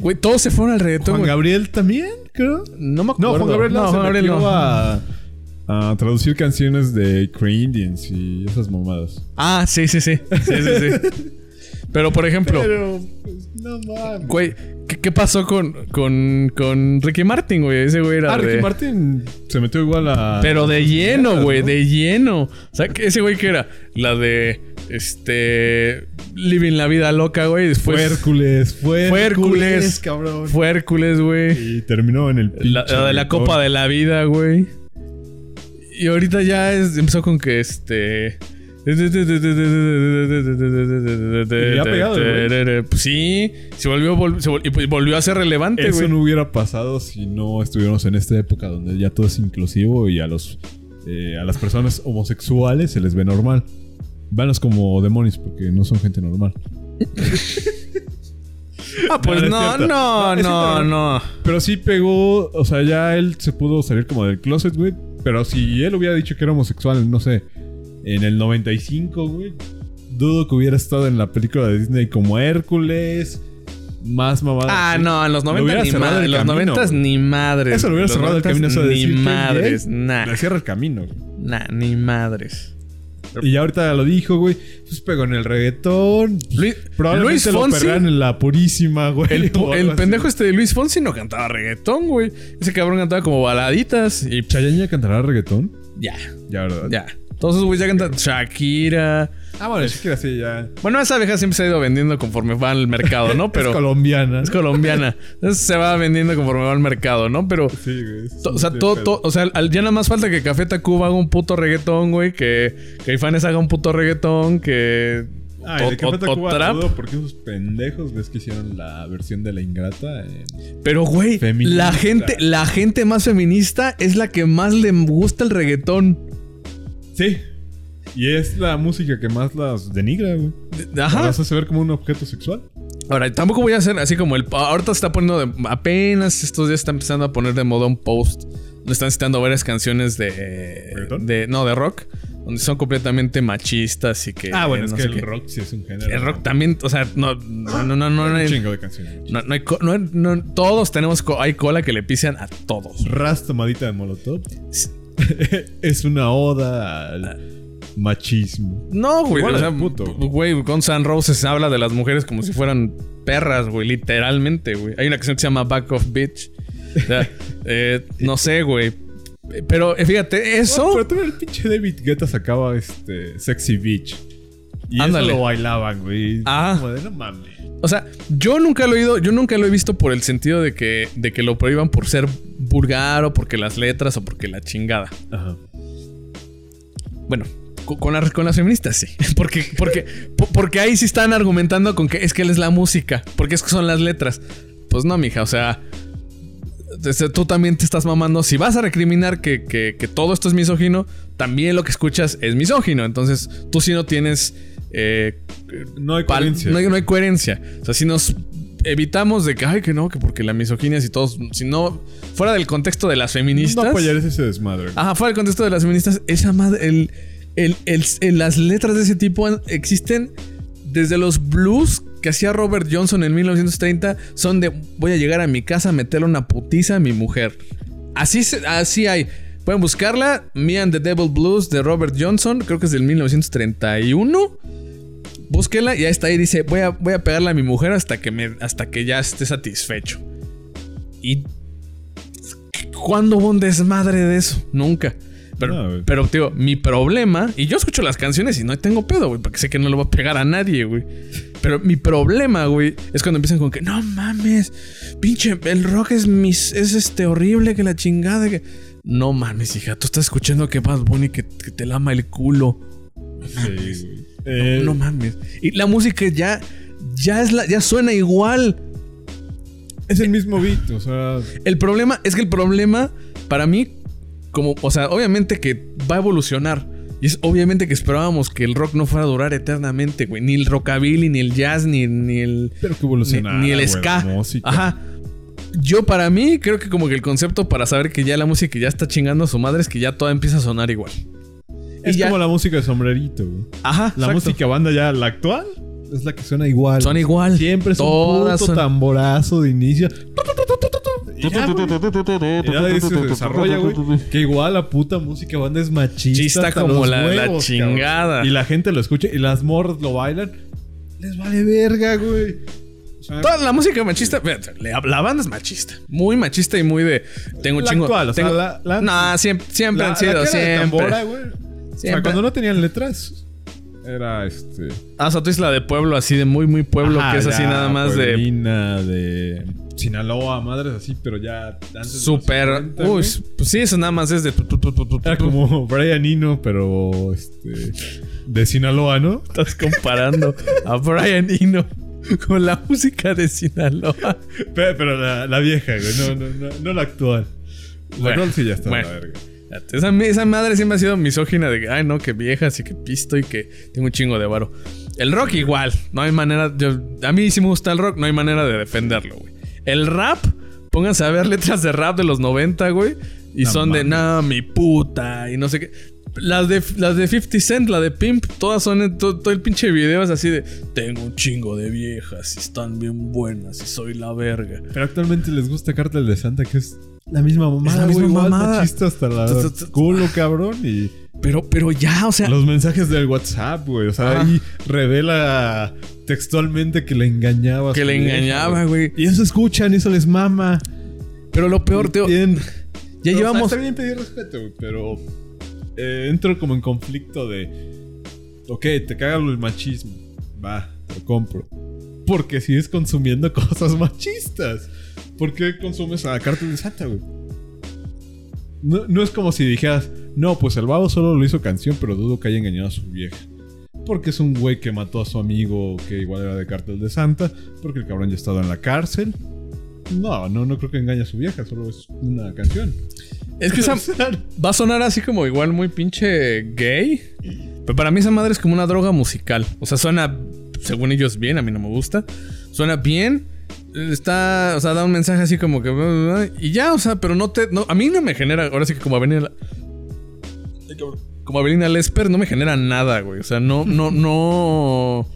güey, todos se fueron al reggaetón, Juan güey. Gabriel también, creo. No me No, acuerdo. Juan Gabriel no, se Juan Gabriel no. a, a traducir canciones de Indians y esas mamadas. Ah, sí, sí, sí. Sí, sí, sí. Pero, por ejemplo, Pero, pues, no mames. güey, ¿qué, qué pasó con, con, con Ricky Martin, güey? Ese güey era Ah, Ricky de... Martin se metió igual a. Pero de lleno, ¿no? güey, de lleno. O sea, que ese güey que era la de este Living la vida loca, güey, después Fue Hércules, fue. Hércules, cabrón. fue Hércules, güey. Y terminó en el La, la de la copa de la vida, güey. Y ahorita ya es- empezó con que este Y le ha pegado. Pues sí, se volvió, vol- se vol- pues volvió a ser relevante, Eso no hubiera pasado si no estuviéramos en esta época donde ya todo es inclusivo y a los eh, a las personas homosexuales se les ve normal. Vanos como demonios porque no son gente normal. Ah, pues No, no, no no. Pero sí pegó, o sea, ya él se pudo salir como del closet, güey. Pero si él hubiera dicho que era homosexual, no sé, en el 95, güey, dudo que hubiera estado en la película de Disney como Hércules, más mamada. Ah, no, en los Lo 90 hubiera ni madres. En los camino, 90 güey. ni madres. Eso lo hubiera cerrado el 90s camino, eso de Ni decir, "Qué madres, bien". nah, Le cierra el camino, nah, ni madres. Y ya ahorita lo dijo, güey. Pues pegó en el reggaetón. Luis, Probablemente Luis lo Fonsi, perran en la purísima, güey. el, así. pendejo este de Luis Fonsi no cantaba reggaetón, güey. Ese cabrón cantaba como baladitas y ¿Chayanne ya cantará reggaetón? ya, Ya, ¿verdad? ya. Todos esos güeyes ya cantan Shakira. Ah, bueno, sí que así ya. Bueno, esa vieja siempre se ha ido vendiendo conforme va al mercado, ¿no? Pero es colombiana. es colombiana. Entonces se va vendiendo conforme va al mercado, ¿no? Pero Sí, güey. O sea, todo, todo- o sea, ya nada más falta que Café Tacuba haga un puto reggaetón, güey. Que Caifanes haga un puto reggaetón. Que. Ay, o- de Café Tacuba porque esos pendejos ves que hicieron la versión de La Ingrata. Pero, güey, Feminista. la gente, la gente más feminista es la que más le gusta el reggaetón. Sí. Y es la música que más las denigra, güey. Ajá. Las hace ver como un objeto sexual. Ahora, tampoco voy a hacer así como el. Ahorita se está poniendo de. Apenas estos días está empezando a poner de moda un post. Donde están citando varias canciones de. ¿Reggaetón? de no, de rock. Donde son completamente machistas y que. Ah, bueno, no es que el qué. rock sí es un género. El rock también, o sea, no, no, no, no, no, Un hay- chingo de canciones. no, no hay no hay- no- todos tenemos, co- hay cola que le pisan a todos. Ras tomadita de Molotov. es una oda al machismo. No, güey, Igual o sea, puto. güey, con San Roses habla de las mujeres como si fueran perras, güey, literalmente, güey. Hay una canción que se llama Back of Bitch. O sea, eh, no sé, güey. Pero eh, fíjate, eso. No, pero también el pinche David Guetta sacaba este Sexy Beach. Y Ándale. eso lo bailaban, güey. Ah. Como de no mames. O sea, yo nunca lo he oído, yo nunca lo he visto por el sentido de que, de que lo prohíban por ser vulgar o porque las letras o porque la chingada. Ajá. Bueno, con, las- con las feministas sí. Porque, porque, po- porque ahí sí están argumentando con que es que él es la música. Porque es que son las letras. Pues no, mija, o sea. Tú también te estás mamando. Si vas a recriminar que, que- que todo esto es misógino, también lo que escuchas es misógino. Entonces, tú sí no tienes. eh, No hay coherencia. no, hay, no hay coherencia. O sea, si nos evitamos de que, ay, que no, que porque la misoginia, si todos. Si no. Fuera del contexto de las feministas. No apoyar ese desmadre. Ajá, fuera del contexto de las feministas, esa madre, el, las letras de ese tipo existen desde los blues que hacía Robert Johnson en 1930, son de voy a llegar a mi casa a meterle una putiza a mi mujer. Así, así hay. Pueden buscarla, Me and the Devil Blues de Robert Johnson, creo que es del 1931. Búsquela y ahí está ahí dice, voy a, voy a pegarle a mi mujer hasta que, hasta que ya esté satisfecho. Y. ¿Cuándo hubo un desmadre de eso? Nunca. Pero, No, pero, tío, mi problema. Y yo escucho las canciones y no tengo pedo, güey, porque sé que no lo va a pegar a nadie, güey. Pero mi problema, güey, es cuando empiezan con que no mames, pinche, el rock es mis, es este horrible que la chingada que. No mames, hija, tú estás escuchando que Bad Bunny que, que te lama el culo. Sí. No, Eh, no mames. Y la música ya, ya es la, ya suena igual. es el mismo beat, o sea. El problema es que el problema para mí, como, o sea, obviamente que va a evolucionar. Y es obviamente que esperábamos que el rock no fuera a durar eternamente, güey. Ni el rockabilly, ni el jazz, ni, ni el. Pero que evolucionara. ni el ska. Ajá. Yo, para mí, creo que como que el concepto para saber que ya la música ya está chingando a su madre es que ya toda empieza a sonar igual. Es Y ya- como la música de sombrerito, güey. Ajá. La exacto. música banda ya, la actual, es la que suena igual. Son igual. Siempre es Todas un puto son- tamborazo de inicio. Ya, se desarrolla, güey. Que igual la puta música banda es machista. Chista como la- chingada. cabrón. Y la gente lo escucha y las morras lo bailan. Les vale verga, güey. Toda la música machista, la, banda es machista. Muy machista y muy de. Tengo La chingo. actual, o sea, tengo- la- la- Nah, siempre, siempre han sido, siempre. tambora, güey. O sea, Siempre. cuando no tenían letras, era este. Ah, o sea, tú dices la de pueblo, así de muy, muy pueblo, Ajá, que es así nada más de. De Sinaloa, madres así, pero ya antes de los Súper. 50, Uy, pues sí, eso nada más es de. Era como Brian Eno, pero este de Sinaloa, ¿no? Estás comparando a Brian Eno con la música de Sinaloa. Pero, pero la, la vieja, güey, no, no, no, no la actual. La Bueno, actual sí ya está bueno. la verga. Esa, esa madre siempre ha sido misógina de que, ay, no, que viejas y que pisto y que tengo un chingo de varo. El rock igual, no hay manera. yo- a mí sí me gusta el rock, no hay manera de defenderlo, güey. El rap, pónganse a ver letras de rap de los 90, güey. Y No son de, no, mi puta, y no sé qué. Las de, las de 50 Cent, la de Pimp, todas son, todo, todo el pinche video es así de, tengo un chingo de viejas y están bien buenas y soy la verga. Pero actualmente les gusta Cártel de Santa, que es la misma mamada, la misma mamada. machista hasta la culo, cabrón, y Pero, pero ya, o sea, los mensajes del WhatsApp, güey, o sea, ahí revela textualmente que le engañaba. que le engañaba, güey. Y eso escuchan, eso les mama. Pero lo peor, Teo, ya Pero, o sea, llevamos... está bien pedir respeto, güey, pero eh, entro como en conflicto de. Ok, te caga el machismo. Va, lo compro. Porque sigues consumiendo cosas machistas. ¿Por qué consumes a Cártel de Santa, güey? No, no es como si dijeras, no, pues el babo solo lo hizo canción, pero dudo que haya engañado a su vieja. Porque es un güey que mató a su amigo que igual era de Cártel de Santa. Porque el cabrón ya ha estado en la cárcel. No, no, no creo que engañe a su vieja, solo es una canción. Es que esa va a sonar así como igual muy pinche gay. Pero para mí esa madre es como una droga musical. O sea, suena, según ellos, bien. A mí no me gusta. Suena bien. Está, o sea, da un mensaje así como que... Y ya, o sea, pero no te... No, a mí no me genera... Ahora sí que como Avenida... Como Avenida Lesper no me genera nada, güey. O sea, no, no, no...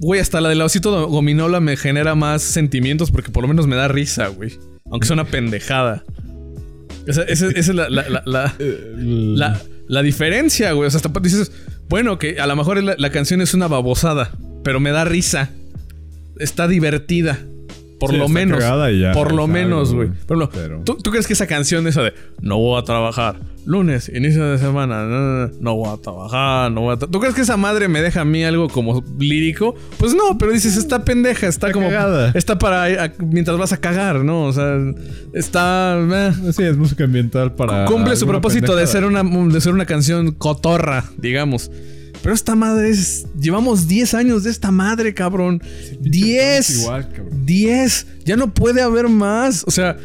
Güey, hasta la del osito gominola me genera más sentimientos porque por lo menos me da risa, güey. Aunque sea una pendejada. Esa, esa- esa es la- la- la- la, la, la diferencia, güey. O sea, hasta dices, bueno, que a lo mejor la, la canción es una babosada, pero me da risa. Está divertida. Por Sí, lo menos. ya, por lo menos, güey. Pero- ¿tú, tú crees que esa canción, esa de no voy a trabajar, lunes, inicio de semana, no, no, no, no voy a trabajar, no voy a tra-". ¿Tú crees que esa madre me deja a mí algo como lírico? Pues no, pero dices, está pendeja, está, como. cagada. Está para. a- mientras vas a cagar, ¿no? O sea, está. eh. Sí, es música ambiental para. Cumple su propósito de ser, una, de ser una canción cotorra, digamos. Pero esta madre es. Llevamos 10 años de esta madre, cabrón. 10. Igual, cabrón. 10. Ya no puede haber más. O sea.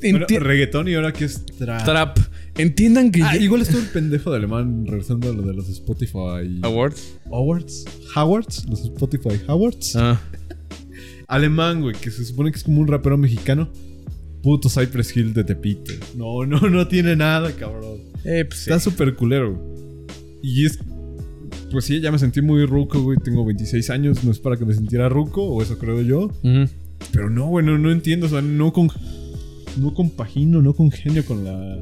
Pero reggaetón y ahora que es trap. Trap. Entiendan que. Ah, ya- igual estuvo el pendejo de alemán regresando a lo de los Spotify. Awards. Awards. Howards. Los Spotify Howards. Ah. Alemán, güey, que se supone que es como un rapero mexicano. Puto Cypress Hill de Tepito. No, no, no tiene nada, cabrón. Eh, pues sí. Está súper culero, güey. Y es. Pues sí, ya me sentí muy ruco, güey. Tengo 26 años. No es para que me sintiera ruco, o eso creo yo. Pero no, güey, no, no entiendo. O sea, no con. No compagino, no congenio con la.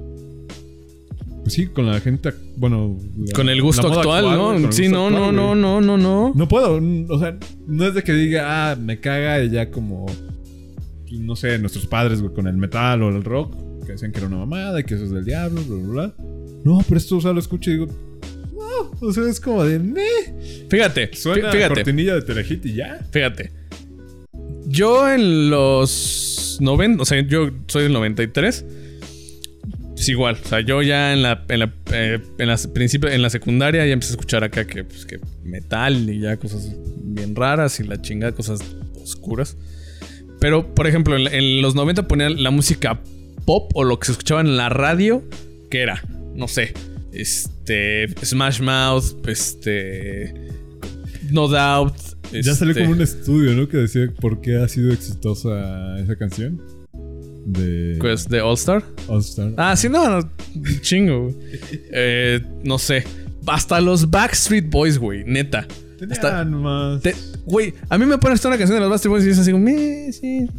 Pues sí, con la gente. Bueno. la- Con el gusto actual, ¿no? sí, no, actual, no, no, no, no, no. No puedo. O sea, no es de que diga, ah, me caga y ya como. no sé, nuestros padres, güey, con el metal o el rock, que decían que era una mamada y que eso es del diablo, bla, bla, bla. No, pero esto, o sea, lo escucho y digo, o sea, es como de, meh. Fíjate, Suena fíjate, cortinilla de Telehit y ya. fíjate. Yo en los 90, o sea, yo soy del 93. Es igual, o sea, yo ya en la, en la, eh, en las principio, en la secundaria ya empecé a escuchar acá que, pues, que metal y ya cosas bien raras y la chingada, cosas oscuras. Pero, por ejemplo, en, en los 90 ponían la música pop o lo que se escuchaba en la radio, que era, no sé, este, Smash Mouth, este, No Doubt. Ya salió este, como un estudio, ¿no? Que decía por qué ha sido exitosa esa canción. De pues, de All Star. All Star. Ah, sí, no, no chingo. Eh, no sé. Hasta los Backstreet Boys, güey, neta. Hasta- más. Te- Güey, a mí me pones toda una canción de los Backstreet Boys y es así como... "Missing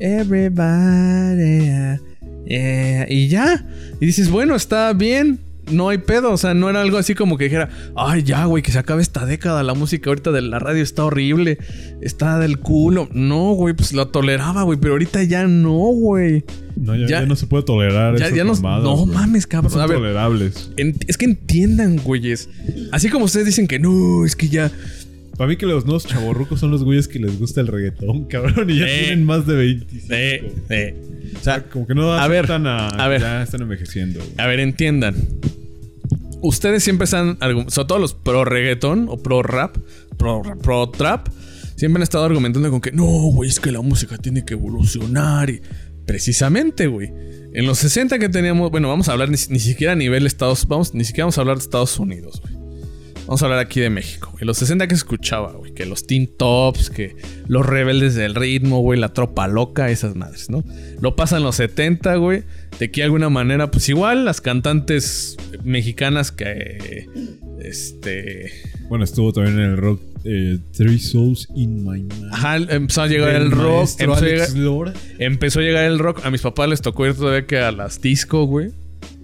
Everybody. yeah, yeah", Y ya. Y dices, bueno, está bien. No hay pedo. O sea, no era algo así como que dijera, ay, ya, güey, que se acabe esta década. La música ahorita de la radio está horrible. Está del culo. No, güey, pues lo toleraba, güey. Pero ahorita ya no, güey. no, ya, ya- ya no se puede tolerar Ya, esas ya no. mamadas, No güey. mames, No cabrón. son A ver, tolerables. en- es que entiendan, güeyes. Así como ustedes dicen que no, es que ya. Para mí que los nuevos chavorrucos son los güeyes que les gusta el reggaetón, cabrón. Y ya Eh. tienen más de 25. Eh, eh. O sea, como que no A ver, a, a ver. Ya están envejeciendo. güey. A ver, entiendan. Ustedes siempre están, sobre todo los pro reggaetón o pro rap, pro, pro trap, siempre han estado argumentando con que no, güey, es que la música tiene que evolucionar. Y precisamente, güey. En los 60 que teníamos, bueno, vamos a hablar ni, ni siquiera a nivel Estados, vamos, ni siquiera vamos a hablar de Estados Unidos, güey. Vamos a hablar aquí de México, güey. En los 60 que se escuchaba, güey. Que los Teen Tops, que los rebeldes del ritmo, güey. La tropa loca, esas madres, ¿no? Lo pasan los 70, güey. De que de alguna manera, pues igual las cantantes mexicanas que. Este. Bueno, estuvo también en el rock eh, Three Souls in My Mind. Ajá, empezó a llegar Del el rock. Empezó a, llegar, empezó a llegar el rock. A mis papás les tocó ir todavía que a las disco, güey.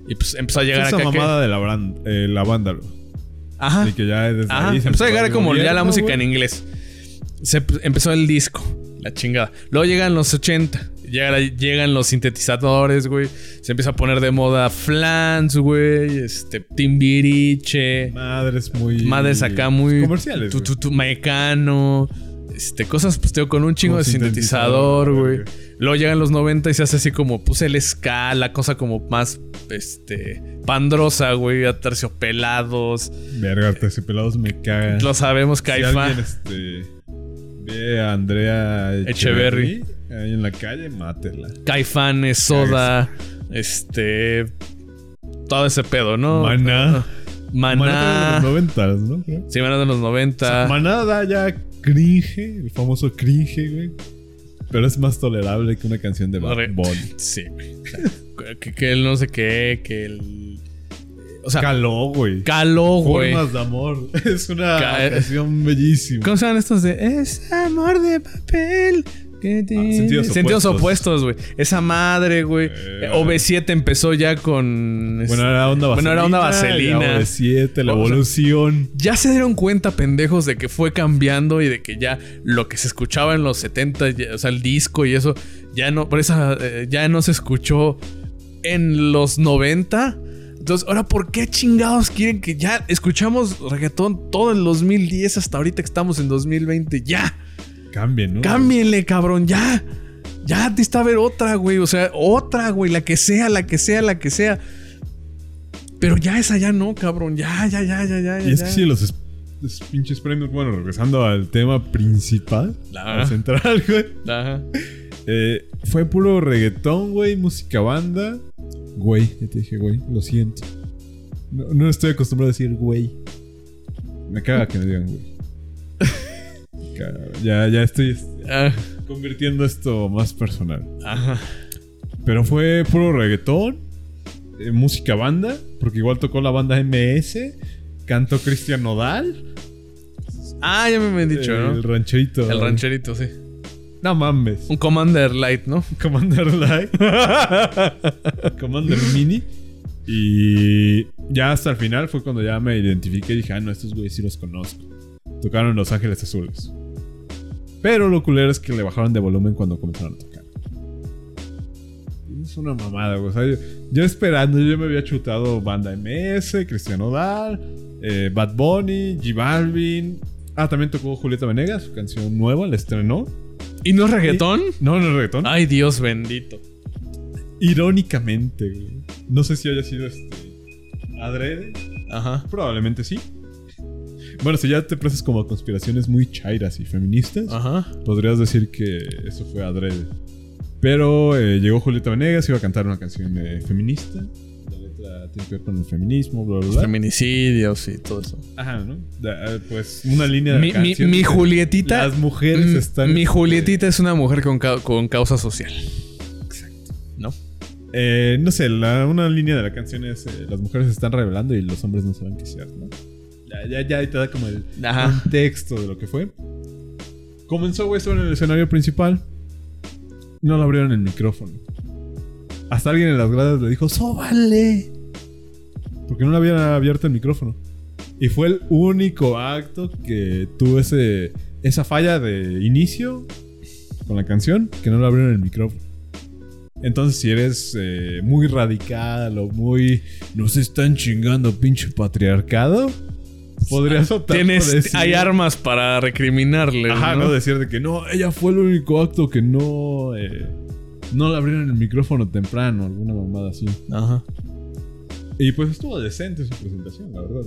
Y pues empezó a llegar Esa acá. que- mamada de la, eh, la vándalo. Ajá. Así que ya desde Ajá, ahí se empezó a llegar como ya la música en inglés. Se empezó el disco, la chingada. Luego llegan los 80, llega llegan los sintetizadores, güey. Se empieza a poner de moda Flans, güey, este Timbiriche, Madres muy. madres acá muy Comerciales. tu, tu, tu Mecano, este cosas pues tengo con un chingo de sintetizador, güey. Luego llegan los 90 y se hace así como puse el ska, la cosa como más este pandrosa, güey, aterciopelados. Verga, terciopelados me cagan. Lo sabemos, Caifa. este, ve a Andrea Echeverry. ahí en la calle, mátela. Caifanes, Soda, este. Todo ese pedo, ¿no? Maná. Maná. Maná de los noventas, ¿no? Creo. Sí, Maná de los 90. Maná da ya cringe, el famoso cringe, güey. Pero es más tolerable que una canción de Bad Bunny. Sí, güey. O sea, que, que el no sé qué, que el. O sea, Caló, güey. caló, güey. Formas de amor. Es una Ca- canción bellísima. ¿Cómo se estos de Es amor de papel? Ah, sentidos Sentidos opuestos. güey. Esa madre, güey. Eh. OV7 empezó ya con. Bueno, era onda vaselina. Bueno, era onda vaselina. ya OV7, la evolución. ya se dieron cuenta, pendejos, de que fue cambiando y de que ya lo que se escuchaba en los 70, ya- o sea, el disco y eso, ya no, por esa, eh, ya no se escuchó en los 90. Entonces, ahora, ¿por qué chingados quieren que ya escuchamos reggaetón todo el 2010 hasta ahorita que estamos en 2020? Ya, Cambien, ¿no? cámbienle, cabrón, ya. Ya te está a ver otra, güey. O sea, otra, güey. La que sea, la que sea, la que sea. Pero ya esa ya no, cabrón. Ya, ya, ya, ya, ya. Y es ya. que sí, los es- los pinches premios, bueno, regresando al tema principal, al central, güey. Ajá. eh, fue puro reggaetón, güey, música banda. Güey, ya te dije, güey, lo siento. No, no estoy acostumbrado a decir güey. Me caga que me digan güey. Ya, ya estoy Ah, convirtiendo esto más personal. Ajá. Pero fue puro reggaetón, eh, música banda, porque igual tocó la banda MS, cantó Cristian Nodal. Ah, ya me habían dicho, el ¿no? rancherito. El rancherito, sí. No mames. Un Commander Light, ¿no? Commander Light. Commander Mini. Y ya hasta el final fue cuando ya me identifiqué y dije, ah, no, estos güeyes sí los conozco. Tocaron en Los Ángeles Azules. Pero lo culero es que le bajaron de volumen cuando comenzaron a tocar. Es una mamada, güey. O sea, yo, yo esperando, yo me había chutado Banda MS, Cristiano Dal, eh, Bad Bunny, G Balvin. Ah, también tocó Julieta Venegas, su canción nueva, la estrenó. ¿Y no es reggaetón? No, no es reggaetón. Ay, Dios bendito. Irónicamente, güey. No sé si haya sido este. Adrede. Ajá. Probablemente sí. Bueno, si ya te prestas como a conspiraciones muy chairas y feministas, Ajá. podrías decir que eso fue adrede. Pero eh, llegó Julieta Venegas, iba a cantar una canción eh, feminista. La letra tiene que ver con el feminismo, bla, bla, bla. Feminicidios y todo eso. Ajá, ¿no? Da- eh, pues una línea de Mi, mi, canción mi que Julietita. Las mujeres mm, están... Mi Julietita es una mujer con, cau- con causa social. Exacto. ¿No? Eh, no sé, la- una línea de la canción es eh, las mujeres se están revelando y los hombres no saben qué hacer, ¿no? Ya, ya, ya te da como el Ajá. contexto de lo que fue. Comenzó, güey, en el escenario principal. No le abrieron el micrófono. Hasta alguien en las gradas le dijo, ¡Sóbale! Porque no le habían abierto el micrófono. Y fue el único acto que tuvo ese, esa falla de inicio con la canción, que no le abrieron el micrófono. Entonces, si eres eh, muy radical o muy. Nos están chingando, pinche patriarcado. Podrías optar Tienes, por decir- hay armas para recriminarle. Ajá, ¿no? ¿no? Decir de que no, ella fue el único acto que no. eh, no le abrieron el micrófono temprano, alguna mamada así. Ajá. Y pues estuvo decente su presentación, la verdad.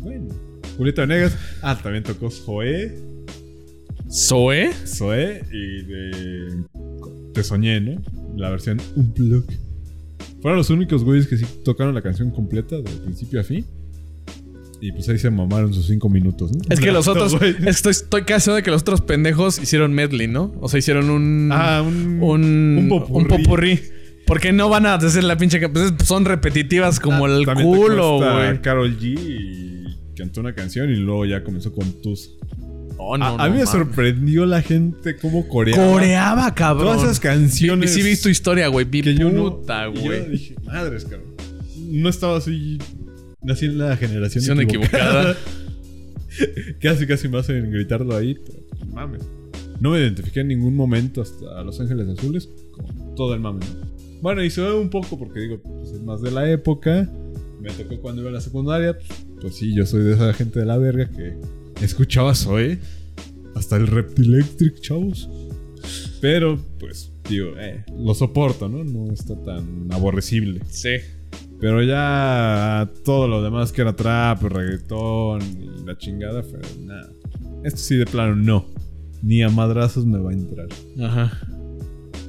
Bueno. Julieta Venegas. Ah, también tocó Zoé. ¿Zoe? Zoé y de. Te soñé, ¿no? La versión Unplug. Fueron los únicos güeyes que sí tocaron la canción completa, de principio a fin. Y pues ahí se mamaron sus cinco minutos, ¿no? Es que los otros. Estoy, estoy casi seguro de que los otros pendejos hicieron medley, ¿no? O sea, hicieron un. Ah, un. un, un popurrí. un popurrí. Porque no van a hacer la pinche. pues, son repetitivas como Ah, el culo, güey. Carol G y cantó una canción y luego ya comenzó con tus. Oh, a, no, a no mí me sorprendió la gente cómo coreaba. Coreaba, cabrón. Todas esas canciones. Y sí vi tu historia, güey. Vi que yo no. puta, yo güey. dije, madres, cabrón. No estaba así. Nací en la generación equivocada. casi, casi me hacen gritarlo ahí, pero mames. No me identifiqué en ningún momento hasta Los Ángeles Azules con todo el mame, ¿no? Bueno, y se ve un poco porque digo, pues es más de la época. Me tocó cuando iba a la secundaria. Pues, pues sí, yo soy de esa gente de la verga que escuchaba Zoe. Hasta el Reptilectric, chavos. Pero, pues, digo, eh, lo soporto, ¿no? No está tan aborrecible. Sí. Pero ya todo lo demás que era trap, reggaetón y la chingada fue nada. Esto sí de plano no. Ni a madrazos me va a entrar. Ajá.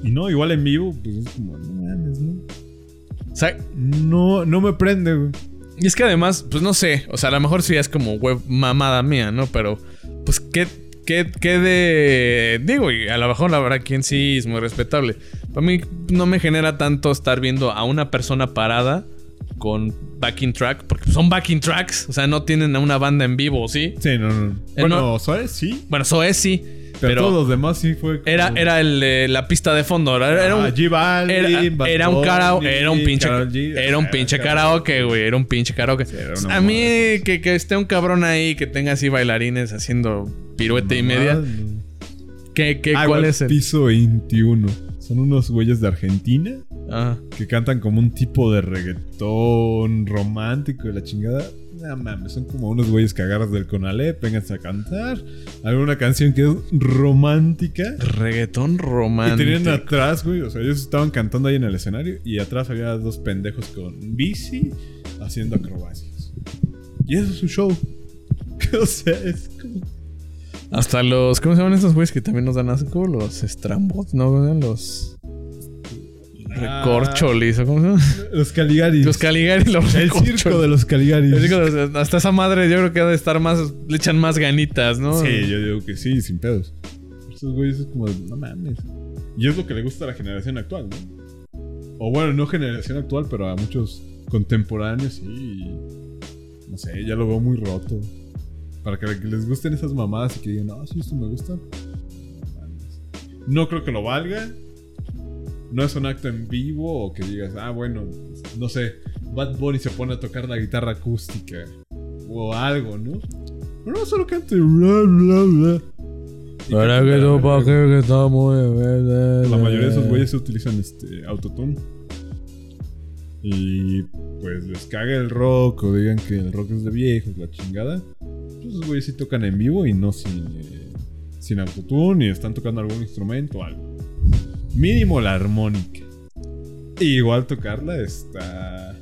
Y no, igual en vivo, pues es como, no mames, ¿no? O sea, No, no me prende, güey. y es que además, pues no sé. O sea, a lo mejor sí es como web mamada mía, ¿no? Pero, pues, ¿qué, qué, qué de. Digo, y a lo mejor la verdad, quien sí es muy respetable. Para mí no me genera tanto estar viendo a una persona parada con backing track, porque son backing tracks. O sea, no tienen a una banda en vivo, ¿sí? Sí, no, no. Eh, Bueno, no-. Sí. Bueno, eso es sí. Pero, Pero, todos los demás sí fue. como- era, era el, de la pista de fondo. Era, era un, Ah, J Balvin, Era, un karaoke, era un pinche, G. era un pinche karaoke, güey, era un pinche karaoke. a mí que, que esté un cabrón ahí que tenga así bailarines haciendo pirueta y media, no. ¿qué, qué, Ah, cuál igual, es el? Piso 21. Son unos güeyes de Argentina Ah, que cantan como un tipo de reggaetón romántico y la chingada. No mames, son como unos güeyes que agarras del Conalep, vengas a cantar alguna canción que es romántica. reggaetón Y romántico. tenían atrás, güey, o sea, ellos estaban cantando ahí en el escenario y atrás había dos pendejos con bici haciendo acrobacias. Y eso es su show. o sea, es como... Hasta los, ¿cómo se llaman estos güeyes que también nos dan asco? Los estrambos, ¿no? Los. Recorcholis, ¿o ¿cómo se llama? Los Caligaris. Los Caligari, los el circo de los Caligaris. El circo de- Hasta esa madre yo creo que ha de estar más, le echan más ganitas, ¿no? Sí, yo digo que sí, sin pedos. Esos güeyes es como, no mames. Y es lo que le gusta a la generación actual, ¿no? O bueno, no generación actual, pero a muchos contemporáneos sí. No sé, ya lo veo muy roto. Para que les gusten esas mamadas y que digan, no, sí, esto me gusta. No creo que lo valga. No es un acto en vivo o que digas, ah, bueno, no sé, Bad Bunny se pone a tocar la guitarra acústica o algo, ¿no? Pero no solo cante bla bla bla. Para que no pa' que estamos La mayoría de esos güeyes utilizan este autotune. Y pues les caga el rock o digan que el rock es de viejos, la chingada. Pues esos güeyes sí tocan en vivo y no sin, eh, sin autotune y están tocando algún instrumento o algo. Mínimo la armónica. Y igual tocarla está.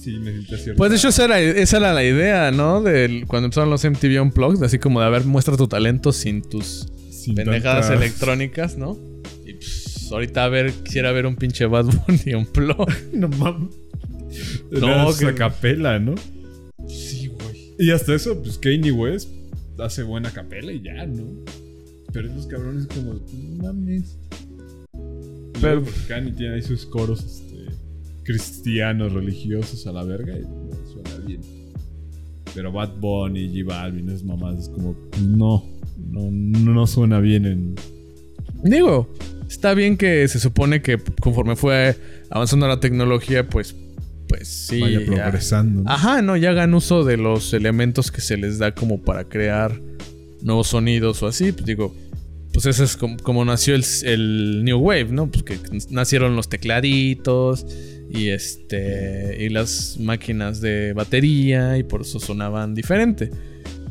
Sí, necesita cierta. Pues de hecho esa era, esa era la idea, ¿no? Del, cuando empezaron los MTV Unplugged, así como de a ver, muestra tu talento sin tus sin pendejadas tantas- electrónicas, ¿no? Y pues, ahorita a ver, quisiera ver un pinche Bad Bunny Unplugged. No mames. No, que- capela, ¿no? Sí, güey. Y hasta eso, pues Kanye West hace buena capela y ya, ¿no? Pero esos cabrones como, no mames. Pero- porque Kanye tiene ahí sus coros este, cristianos, religiosos a la verga y suena bien. Pero Bad Bunny, J Balvin, esas mamás es como, no, no, no suena bien en... Digo, está bien que se supone que conforme fue avanzando la tecnología, pues, pues sí. vaya ya- progresando. ¿no? Ajá, no, ya hagan uso de los elementos que se les da como para crear nuevos sonidos o así. Pues digo, pues eso es como, como nació el, New Wave, ¿no? Pues que nacieron los tecladitos y este y las máquinas de batería y por eso sonaban diferente.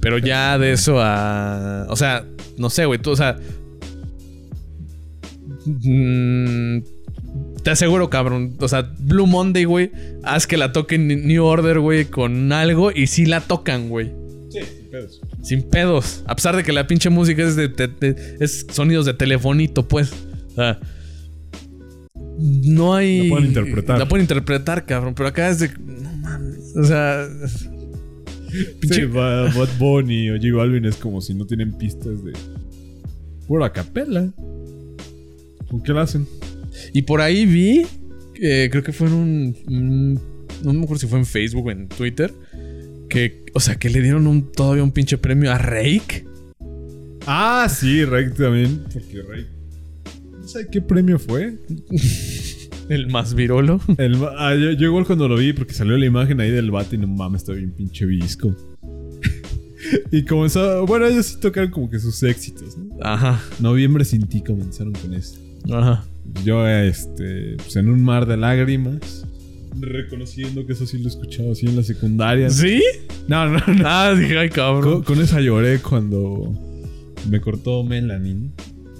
Pero ya de eso a, o sea, no sé, güey, tú, o sea, mm, te aseguro, cabrón. O sea, Blue Monday, güey. Haz que la toquen New Order, güey, con algo y sí la tocan, güey. Sí, sin pedos. Sin pedos. A pesar de que la pinche música es de, de- de- es sonidos de telefonito, pues. O sea. No hay. La pueden interpretar. La pueden interpretar, cabrón. Pero acá es de. No mames. O sea. Sí, Pinche. Ba- Bad Bunny o J Balvin es como si no tienen pistas de pura capela. ¿Con qué la hacen? Y por ahí vi. eh, creo que fue en un. un- no me acuerdo si fue en Facebook o en Twitter. Que. O sea, que le dieron un, todavía un pinche premio a Rake. Ah, sí, Rake también. Porque Rake. No sé qué premio fue. El más virolo. El, ah, yo, yo igual cuando lo vi, porque salió la imagen ahí del vato y no mames, está bien pinche visco. y comenzó. Bueno, ellos sí tocaron como que sus éxitos, ¿no? Ajá. Noviembre sin ti comenzaron con eso. Ajá. Yo, este, pues en un mar de lágrimas. Reconociendo que eso sí lo he escuchado así en la secundaria. ¿Sí? No, no, no. Ah, dije, ay, cabrón. Con, con esa lloré cuando me cortó Melanie.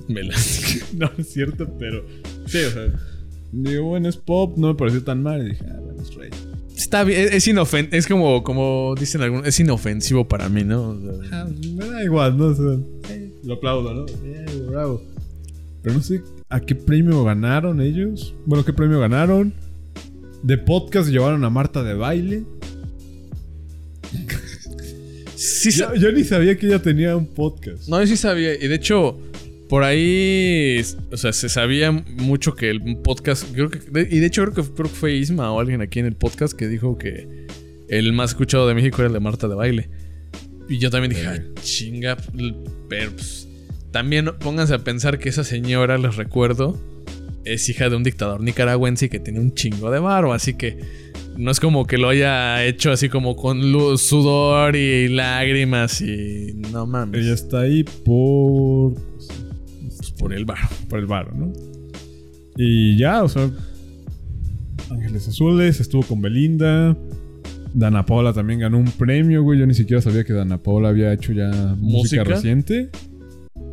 Me la- No es cierto, pero sí, o sea, digo, bueno, es pop, no me pareció tan mal. Y dije, ah, bueno, es rey. Está bien, es, es inofen- es como, como dicen algunos, es inofensivo para mí, ¿no? O sea, Ah, me da igual, ¿no? O sea, eh, lo aplaudo, ¿no? Bravo. Pero no sé a qué premio ganaron ellos. Bueno, qué premio ganaron. De podcast llevaron a Marta de baile. Sí, Yo, ni sabía que ella tenía un podcast. no, yo sí sabía. Y de hecho, por ahí, o sea, se sabía mucho que el podcast, creo que, y de hecho creo que, creo que fue Isma o alguien aquí en el podcast que dijo que el más escuchado de México era el de Marta de Baile. Y yo también dije, ah, chinga, pero pues, también pónganse a pensar que esa señora, les recuerdo, es hija de un dictador nicaragüense y que tiene un chingo de varo, así que no es como que lo haya hecho así como con luz, sudor y lágrimas y no mames. Ella está ahí por. Pues por el varo. por el bar, ¿no? Y ya, o sea. Ángeles Azules, estuvo con Belinda. Dana Paola también ganó un premio, güey. Yo ni siquiera sabía que Dana Paola había hecho ya música, ¿Música? reciente.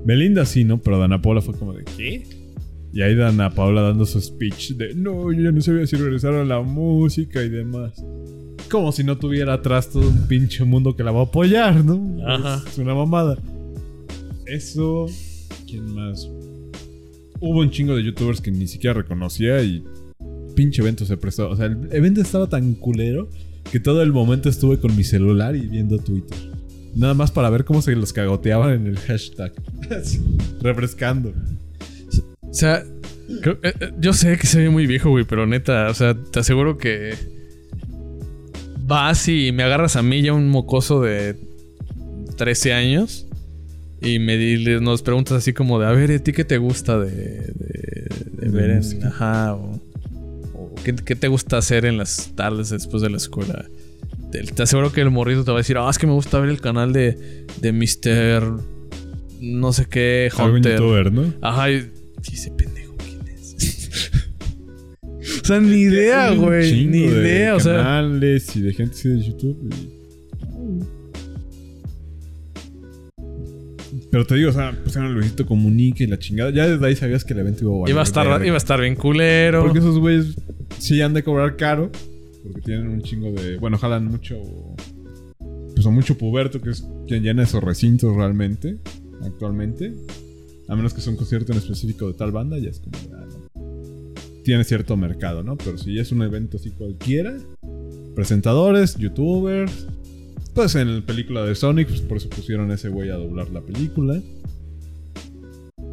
Belinda sí, ¿no? Pero Dana Paola fue como de ¿qué? Y ahí Dana Paola dando su speech de no, yo ya no sabía si regresar a la música y demás. Como si no tuviera atrás todo un pinche mundo que la va a apoyar, ¿no? Ajá. Es una mamada. Eso. ¿Quién más? Hubo un chingo de youtubers que ni siquiera reconocía y pinche evento se prestó. O sea, el evento estaba tan culero que todo el momento estuve con mi celular y viendo Twitter. Nada más para ver cómo se los cagoteaban en el hashtag. Refrescando. O sea, creo- eh, eh, yo sé que se ve muy viejo, güey, pero neta, o sea, te aseguro que vas y me agarras a mí ya un mocoso de 13 años y me di- nos preguntas así como de, a ver, ¿a ti qué te gusta de, de- de De ver en... Ajá, o, o ¿qué, qué te gusta hacer en las tardes después de la escuela? Te, te aseguro que el morrito te va a decir, ah, es que me gusta ver el canal de, de Mr. no sé qué Hunter. youtuber, ¿no? Ajá, y ese pendejo quién es. o sea, ni idea, güey, ni de idea, o sea, canales y de gente así de YouTube. y- Pero te digo, o sea, pusieron a Luisito Comunica y la chingada. Ya desde ahí sabías que el evento iba a iba a estar verga. iba a estar bien culero. Porque esos güeyes sí han de cobrar caro. Porque tienen un chingo de. Bueno, jalan mucho. Pues a mucho puberto, que es quien llena esos recintos realmente. Actualmente. A menos que sea un concierto en específico de tal banda, ya es como. ah, no. Tiene cierto mercado, ¿no? Pero si es un evento así cualquiera. Presentadores, youtubers. Pues en la película de Sonic, pues por eso pusieron a ese güey a doblar la película.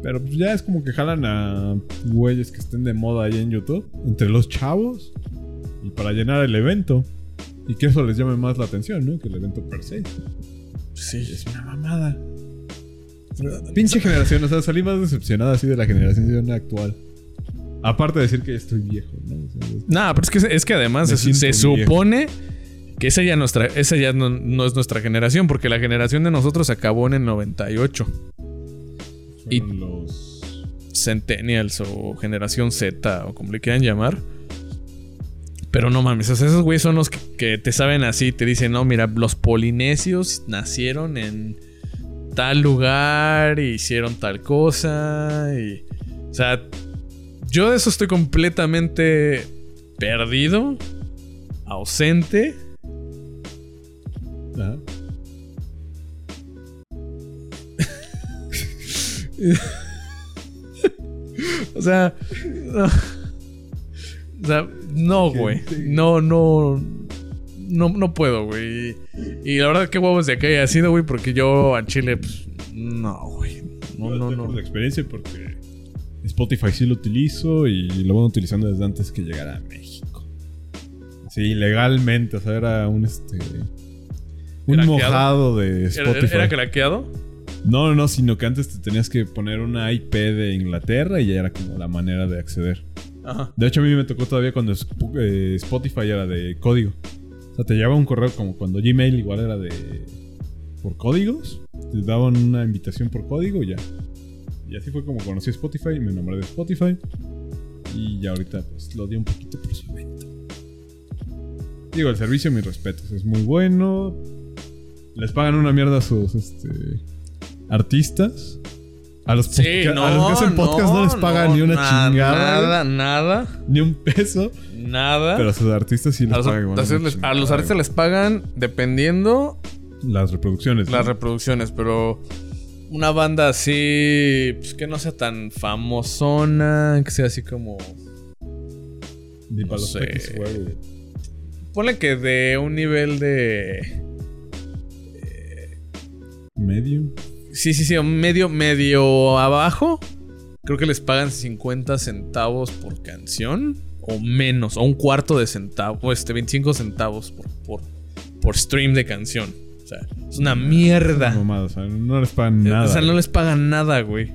Pero pues ya es como que jalan a güeyes que estén de moda ahí en YouTube, entre los chavos, y para llenar el evento. Y que eso les llame más la atención, ¿no? Que el evento per se. Sí. Es una mamada. Pinche generación, o sea, salí más decepcionada así de la generación actual. Aparte de decir que estoy viejo, ¿no? O sea, Nah, pero es que, es que además se, supone que esa ya, nuestra, esa ya no, no es nuestra generación, porque la generación de nosotros acabó en el 98. Y- los. Centennials o generación Z o como le quieran llamar. Pero no mames, o sea, esos güeyes son los que, que te saben así, te dicen, no, mira, los polinesios nacieron en tal lugar, y hicieron tal cosa, y... O sea, yo de eso estoy completamente perdido, ausente. Ajá. O sea, no, o sea, no, güey. No, no. No, no puedo, güey. Y la verdad, qué huevos de que haya sido, güey, porque yo a Chile, pues, no, güey. No, no, no. la experiencia porque Spotify sí lo utilizo y lo van utilizando desde antes que llegara a México. Sí, legalmente, o sea, era un este un ¿Craqueado? mojado de ¿Era, Spotify. era craqueado? No, no, no, sino que antes te tenías que poner una IP de Inglaterra y ya era como la manera de acceder. Ajá. De hecho, a mí me tocó todavía cuando eh, Spotify era de código. O sea, te llevaba un correo como cuando Gmail igual era de. por códigos. Te daban una invitación por código y ya. Y así fue como conocí Spotify me enamoré de Spotify. Y ya ahorita pues lo di un poquito por su evento. Digo, el servicio, mis respetos, es muy bueno. Les pagan una mierda a sus este, artistas. A los, Sí, no, a los que hacen podcast no, les pagan no, ni una na- chingada. Nada, nada, Ni un peso. nada. Pero a sus artistas sí les a, los, pagan a los artistas güey. les pagan dependiendo Las reproducciones. las reproducciones, pero una banda así, pues que no sea tan famosona, que sea así como... Ni no para los sé. peques, güey. Ponle que de un nivel de... Medio. Sí, sí, sí, medio, medio abajo. Creo que les pagan 50 centavos por canción. O menos, o un cuarto de centavo. O este, 25 centavos por, por, por stream de canción. O sea, es una mierda. Mamada, o sea, no les pagan nada. o sea, no les pagan nada, güey.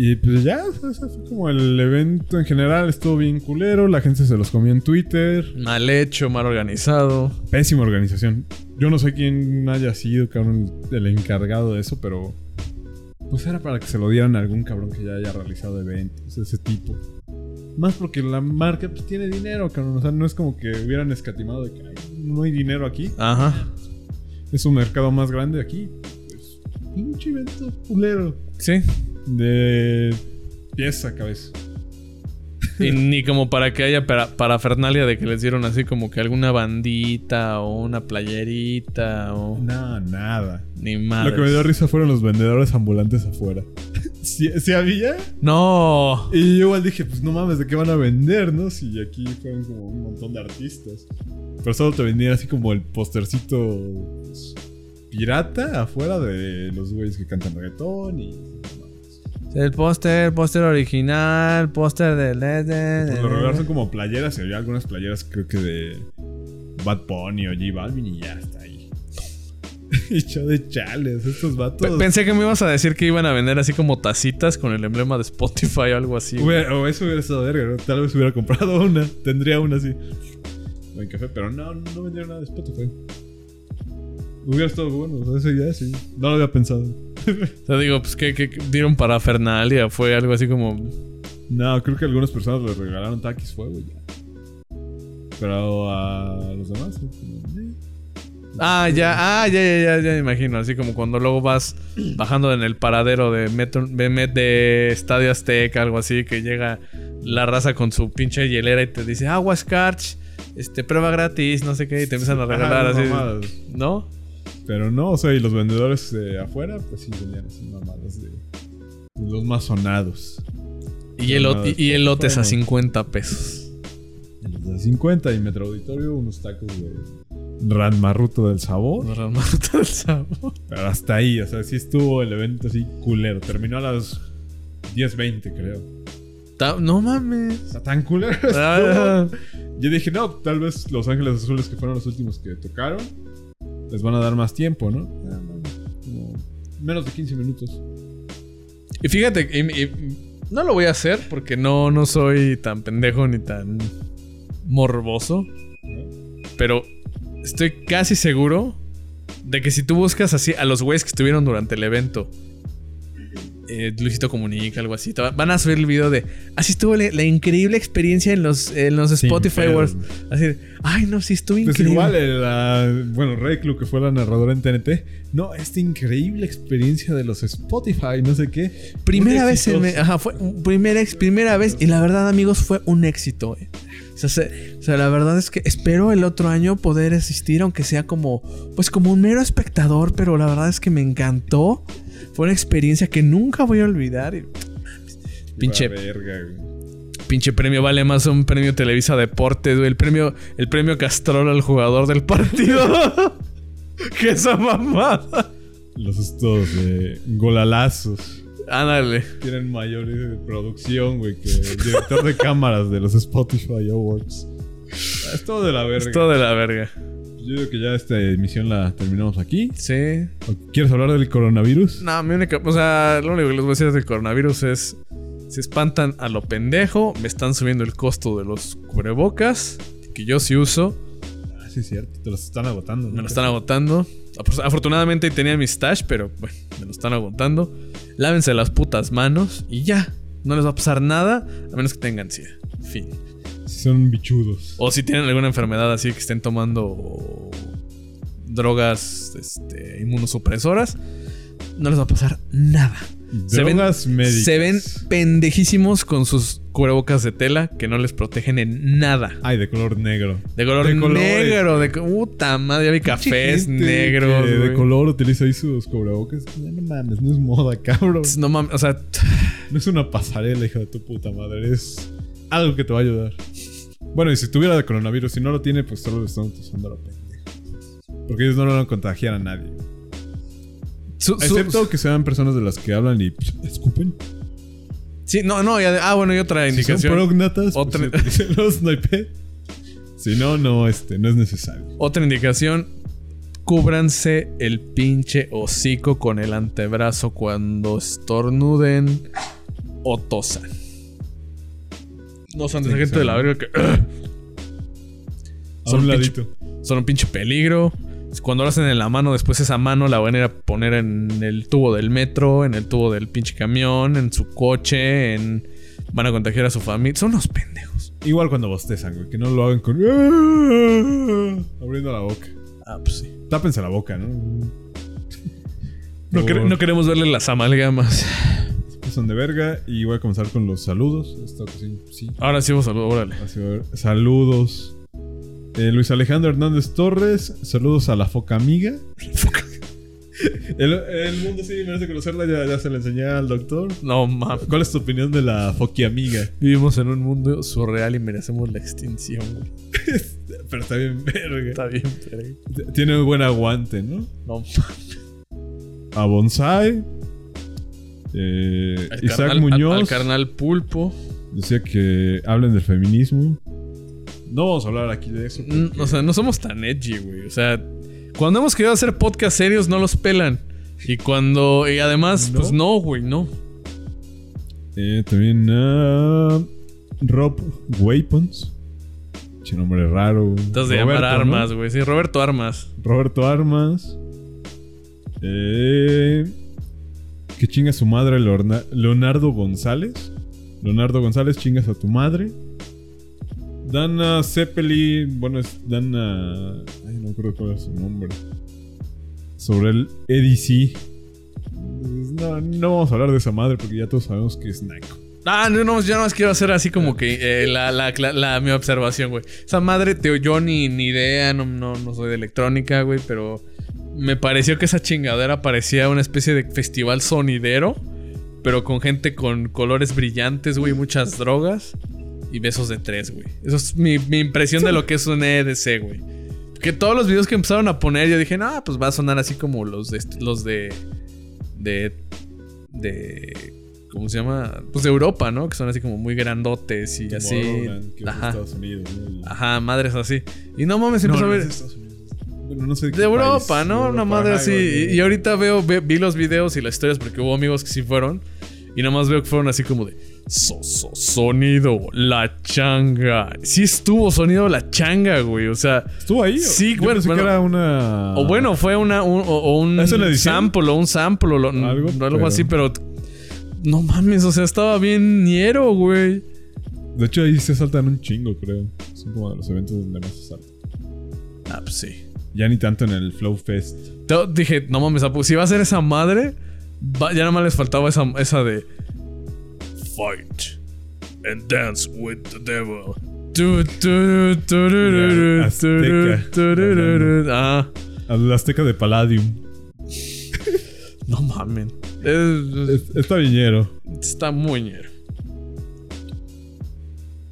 Y pues ya, ese fue como el evento en general. Estuvo bien culero. La gente se los comió en Twitter. Mal hecho, mal organizado. Pésima organización. Yo no sé quién haya sido, cabrón, el encargado de eso, pero. Pues era para que se lo dieran a algún cabrón que ya haya realizado eventos de ese tipo. Más porque la marca pues tiene dinero, cabrón. O sea, no es como que hubieran escatimado de que "Ay, no hay dinero aquí. Ajá. Es un mercado más grande aquí. Pues, pinche evento culero. Sí. De pies a cabeza. Y ni como para que haya para, parafernalia de que les dieron así como que alguna bandita o una playerita o No, nada. ni Lo más. que me dio risa fueron los vendedores ambulantes afuera. ¿Sí, sí había? No. Y yo igual dije, pues no mames, ¿de qué van a vender, no? Si aquí fueron como un montón de artistas. Pero solo te vendían así como el postercito pues, pirata afuera de los güeyes que cantan reggaetón y... El póster, póster original, póster de LED. Por lo regular son como playeras y había algunas playeras creo que de Bad Bunny o J Balvin y ya está ahí. Hecho de chales, estos vatos. Pensé que me ibas a decir que iban a vender así como tacitas con el emblema de Spotify o algo así. Hubiera- o eso hubiera estado verga, ¿no? Tal vez hubiera comprado una. Tendría una así. O en café, pero no, no vendieron nada de Spotify. Hubiera estado bueno, o sea, esa idea sí. No lo había pensado. O sea, digo, pues que, dieron parafernalia, fue algo así como. No, creo que algunas personas le regalaron taquis fuego ya. Pero a los demás. eh, Ah, ya, ah, ya, ya, ya, ya me imagino. Así como cuando luego vas bajando en el paradero de Metro, de, Met- de Estadio Azteca, algo así, que llega la raza con su pinche hielera y te dice, agua Scarch, este, prueba gratis, no sé qué, y te empiezan a regalar Ajá, así. mamadas. ¿No? Pero no, o sea, y los vendedores de afuera, pues sí venían así mamadas de los más sonados. Y, elote- y, y elotes a Bueno. 50 pesos. Los de 50 y Metro Auditorio, unos tacos de Ranmarruto del sabor. Para matar el sabor. Pero hasta ahí, o sea, sí estuvo el evento así culero. Terminó a las 10.20, creo. Ta- No O mames. sea, tan culero. Ah. Yo dije, no, tal vez Los Ángeles Azules, que fueron los últimos que tocaron, les van a dar más tiempo, ¿no? Como menos de 15 minutos. Y fíjate, no lo voy a hacer porque no, no soy tan pendejo ni tan morboso. Pero estoy casi seguro de que si tú buscas así a los güeyes que estuvieron durante el evento, eh, Luisito Comunica, algo así, van a subir el video de así estuvo la, la increíble experiencia en los, en los Spotify. Awards. Así de, ay, no, sí estuvo Pues increíble. igual, eh, la, bueno, Reclu, que fue la narradora en TNT. No, esta increíble experiencia de los Spotify, no sé qué. Primera vez, en, ajá, fue primera, primera vez y la verdad amigos fue un éxito. eh. O sea, se- o sea, la verdad es que espero el otro año poder asistir, aunque sea como, pues como un mero espectador, pero la verdad es que me encantó. Fue una experiencia que nunca voy a olvidar. y- pinche- verga, güey. Pinche premio vale más un premio Televisa Deportes, güey. El premio, el premio Castrol al jugador del partido. que esa mamada. Los estos de golalazos. Ándale. Tienen mayor eh, producción, güey, que el director de cámaras de los Spotify Awards. Es todo de la verga. Es todo de la verga. Yo digo que ya esta emisión la terminamos aquí. Sí. ¿O ¿Quieres hablar del coronavirus? No, mi única. O sea, lo único que les voy a decir del coronavirus es. Se espantan a lo pendejo. Me están subiendo el costo de los cubrebocas. Que yo sí uso. Ah, sí, es cierto. Te los están agotando. ¿no? Me lo están agotando. Afortunadamente tenía mi stash, pero bueno, me lo están agotando. Lávense las putas manos y ya. No les va a pasar nada a menos que tengan ansiedad. Fin. Sí, son bichudos. O si tienen alguna enfermedad así que estén tomando drogas este, inmunosupresoras, no les va a pasar nada. Se ven- Drogas médicas. Se ven pendejísimos con sus cubrebocas de tela que no les protegen en nada. Ay, de color negro. De color De colores. negro, de puta madre, ya vi cafés negros. que de color utiliza ahí sus cubrebocas. No, no mames, no es moda, cabrón. No mames, o sea, No es una pasarela, hija de tu puta madre. Es algo que te va a ayudar. Bueno, y si tuviera de coronavirus, si no lo tiene, pues solo lo están usando lo. Porque ellos no lo van a contagiar a nadie. su- su- Excepto que sean personas de las que hablan y escupen. sí, no, no, ya ah, bueno, y otra Si son indicación. prognatas, Otra- pues, pe- Si no, no, este, no es necesario. Otra indicación. Cúbranse el pinche hocico con el antebrazo cuando estornuden o tosan. No son de esa gente de la verga que A Son un pinche- ladito. son un pinche peligro. Cuando lo hacen en la mano, después esa mano la van a ir a poner en el tubo del metro, en el tubo del pinche camión, en su coche, en... Van a contagiar a su familia. Son unos pendejos. Igual cuando bostezan, güey. Que no lo hagan con. Abriendo la boca. Ah, pues sí. Tápense la boca, ¿no? No queremos verle las amalgamas. Son de verga. Y voy a comenzar con los saludos. Esta ocasión, sí. Ahora sí vos saludo, órale. Así a ver. Saludos. Eh, Luis Alejandro Hernández Torres. Saludos a la foca amiga. El, el mundo sí merece conocerla. Ya, ya se la enseñé al doctor. No mames. ¿Cuál es tu opinión de la foqui amiga? Vivimos en un mundo surreal y merecemos la extinción, güey. Pero está bien verga. Está bien, pero... Tiene un buen aguante, ¿no? No A Bonsai. Eh, Isaac carnal- Muñoz. Al, al carnal pulpo. Decía que hablen del feminismo. No vamos a hablar aquí de eso. Porque- O sea, no somos tan edgy, güey. O sea, cuando hemos querido hacer podcast serios, no los pelan. Y cuando. Y además, ¿No? pues no, güey, no. Eh, también a Rob Weapons. Che nombre raro. Entonces de llamar armas, güey. Sí, Roberto Armas. Roberto Armas. Eh, Que chinga su madre Leonardo González. Leonardo González, chingas a tu madre. Dana Zeppelin, bueno, es Dana. Ay, no recuerdo cuál es su nombre. Sobre el EDC. No, no vamos a hablar de esa madre porque ya todos sabemos que es naco. Ah, no, no, yo no más quiero hacer así como que eh, la, la, la- mi observación, güey. Esa madre, teo, yo ni, ni idea, no, no, no soy de electrónica, güey, pero me pareció que esa chingadera parecía una especie de festival sonidero, pero con gente con colores brillantes, güey, muchas drogas y besos de tres, güey. Eso es mi, mi impresión de lo que es un EDC, güey. Que todos los videos que empezaron a poner, yo dije, no, pues va a sonar así como los de. Los de. De. de ¿Cómo se llama? Pues de Europa, ¿no? Que son así como muy grandotes y Como así. Que Ajá. Estados Unidos, Ajá, madres así. Y no mames, empezó No, a no ver. Bueno, no sé De Europa, país. ¿no? Una madre así. Y, y ahorita veo, ve- vi los videos y las historias porque hubo amigos que sí fueron. Y nomás veo que fueron así como de. So, so- sonido, la changa. Sí estuvo sonido la changa, güey. O sea. ¿Estuvo ahí? Sí, Yo bueno, pensé bueno. que era una. O bueno, fue una, un, o, un ¿Es una edición? sample, o un sample, o Algo, algo, pero- así, pero. No mames, o sea, estaba bien ñero, güey. De hecho, ahí se saltan un chingo, creo. Son como de los eventos donde más se saltan. Ah, pues sí. Ya ni tanto en el Flow Fest. Dije, no mames, si va a ser esa madre, va- ya nada más les faltaba esa, esa de. Fight and dance with the devil. Turururu, Azteca. turururu. Ah, Al Azteca de Palladium. no. Es- Es- Está viñero. está muy ñero.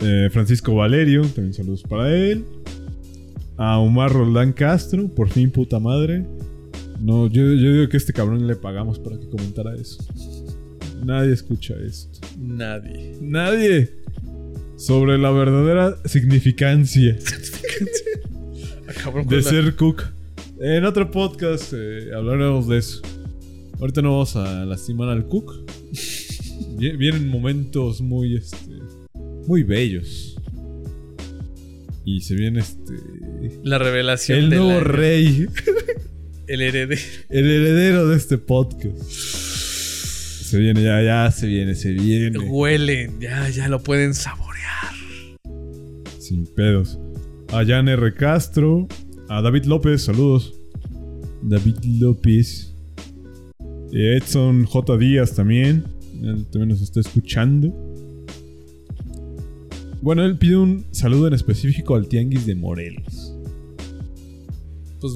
Eh, Francisco Valerio, también saludos para él. A Omar Roldán Castro, por fin puta madre. No, yo, yo digo que a este cabrón le pagamos para que comentara eso. Nadie escucha esto. Nadie. Nadie. Sobre la verdadera significancia Ah, de ser cook. En otro podcast eh, hablaremos de eso. Ahorita no vamos a lastimar al cook. Vie- Vienen momentos muy, este, muy bellos. Y se viene este, La revelación el nuevo rey, El heredero. el heredero de este podcast. Se viene, ya, ya, se viene, se viene. Huelen, ya, ya lo pueden saborear. Sin pedos. A Jan R. Castro. A David López, saludos. David López. Edson J. Díaz también. Él también nos está escuchando. Bueno, él pide un saludo en específico al Tianguis de Morelos.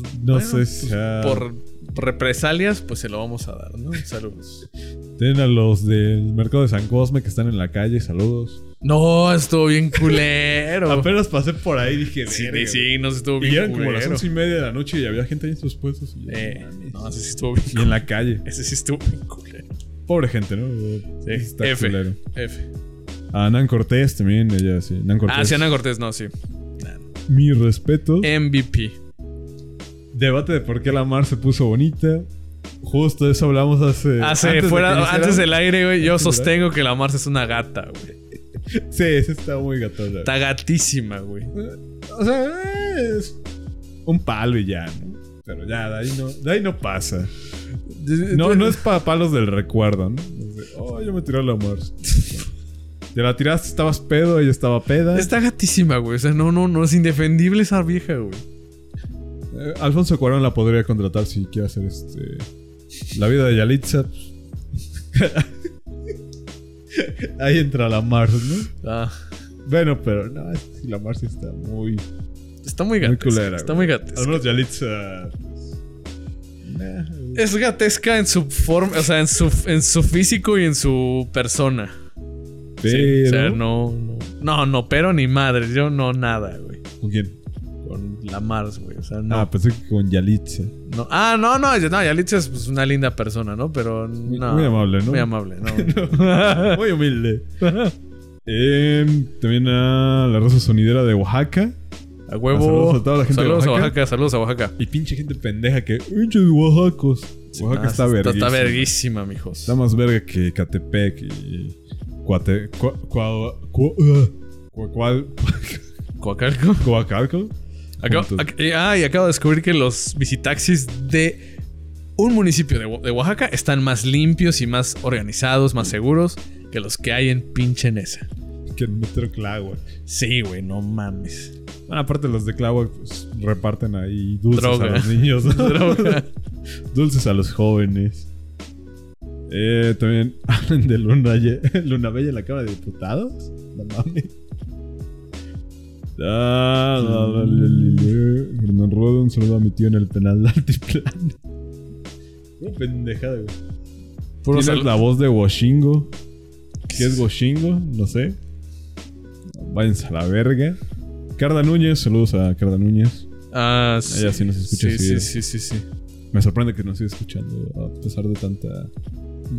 Pues, No bueno, sé pues, si sea- por represalias, pues se lo vamos a dar, ¿no? Saludos. Tienen a los del mercado de San Cosme que están en la calle, saludos. No, estuvo bien culero. Apenas pasé por ahí dije, sí, "Verga, sí, nos estuvo Y bien eran como las culero. once y media de la noche y había gente ahí en sus puestos. Y, Eh, "No mames". no, ese sí estuvo bien y en la calle. Ese sí estuvo bien culero. Pobre gente, ¿no? Sí, Está F. culero. F. A Nan Cortés también, ella sí. Nan Cortés. Ah, sí, Ana Cortés, no, sí. Mi respeto. MVP. Debate de por qué la mar se puso bonita. Justo eso hablamos hace. Hace, antes fuera, antes del aire, güey, yo sostengo que la Marce es una gata, güey. Sí, ese está muy gatona. Está gatísima, güey. O sea, es un palo y ya, ¿no? Pero ya, de ahí no, de ahí no pasa. No, no es para palos del recuerdo, ¿no? Oh, yo me tiré a la mar. Te la tiraste, estabas pedo, ella estaba peda. Está gatísima, güey. O sea, no, no, no es indefendible esa vieja, güey. Eh, Alfonso Cuarón la podría contratar si quiere hacer este. La vida de Yalitza. Ahí entra la Mars, ¿no? Ah, Bueno, pero no, la Mars está muy. está muy Muy gatesca. culera, está güey. muy Al gatesca. menos Yalitza. pues, nah. Es gatesca en su forma, o sea, en su, en su físico y en su persona. Sí, o sea, no, no. No, no, pero ni madre. Yo no, nada, güey. ¿Con quién? Con la Mars, güey. O sea, no. Ah, pensé que con Yalitza. no. Ah, no, no. No, Yalitza es pues, una linda persona, ¿no? Pero no. muy amable, ¿no? Muy amable, no. Muy humilde. Em, también a la raza sonidera de Oaxaca. A huevo. Saludos a toda la gente de Saludos a Oaxaca. Oaxaca, saludos a Oaxaca. Y pinche gente pendeja que. ¡Pinches Oaxacos! Oaxaca está verguísima. Está verguísima, mijos. Está más verga que Catepec y. Cuate. Cua, cua, cua- cua- Coacalco. Coacalco. Acabo- Juntos. ac- eh, ah, y acabo de descubrir que los visitaxis de un municipio de, Oa- de Oaxaca están más limpios y más organizados, más seguros que los que hay en pinche Nesa. Que el metro Tláhuac. Sí, güey, no mames. Bueno, aparte los de Tláhuac pues, reparten ahí dulces Droga. a los niños. ¿no? Droga. dulces a los jóvenes. Eh, también hablan de Luna, Luna Bella en la Cámara de Diputados. No mames. Ah. Fernán Rodo, un saludo a mi tío en el penal de Altiplano. Una pendejada, güey. Puro la voz de Washingo. ¿Qué es Washingo? No sé. Váyanse a la verga. Carda Núñez, saludos a Carda Núñez. Ah, sí. Ella sí nos escucha Sí, sí, sí, sí, sí. Me sorprende que nos siga escuchando a pesar de tanta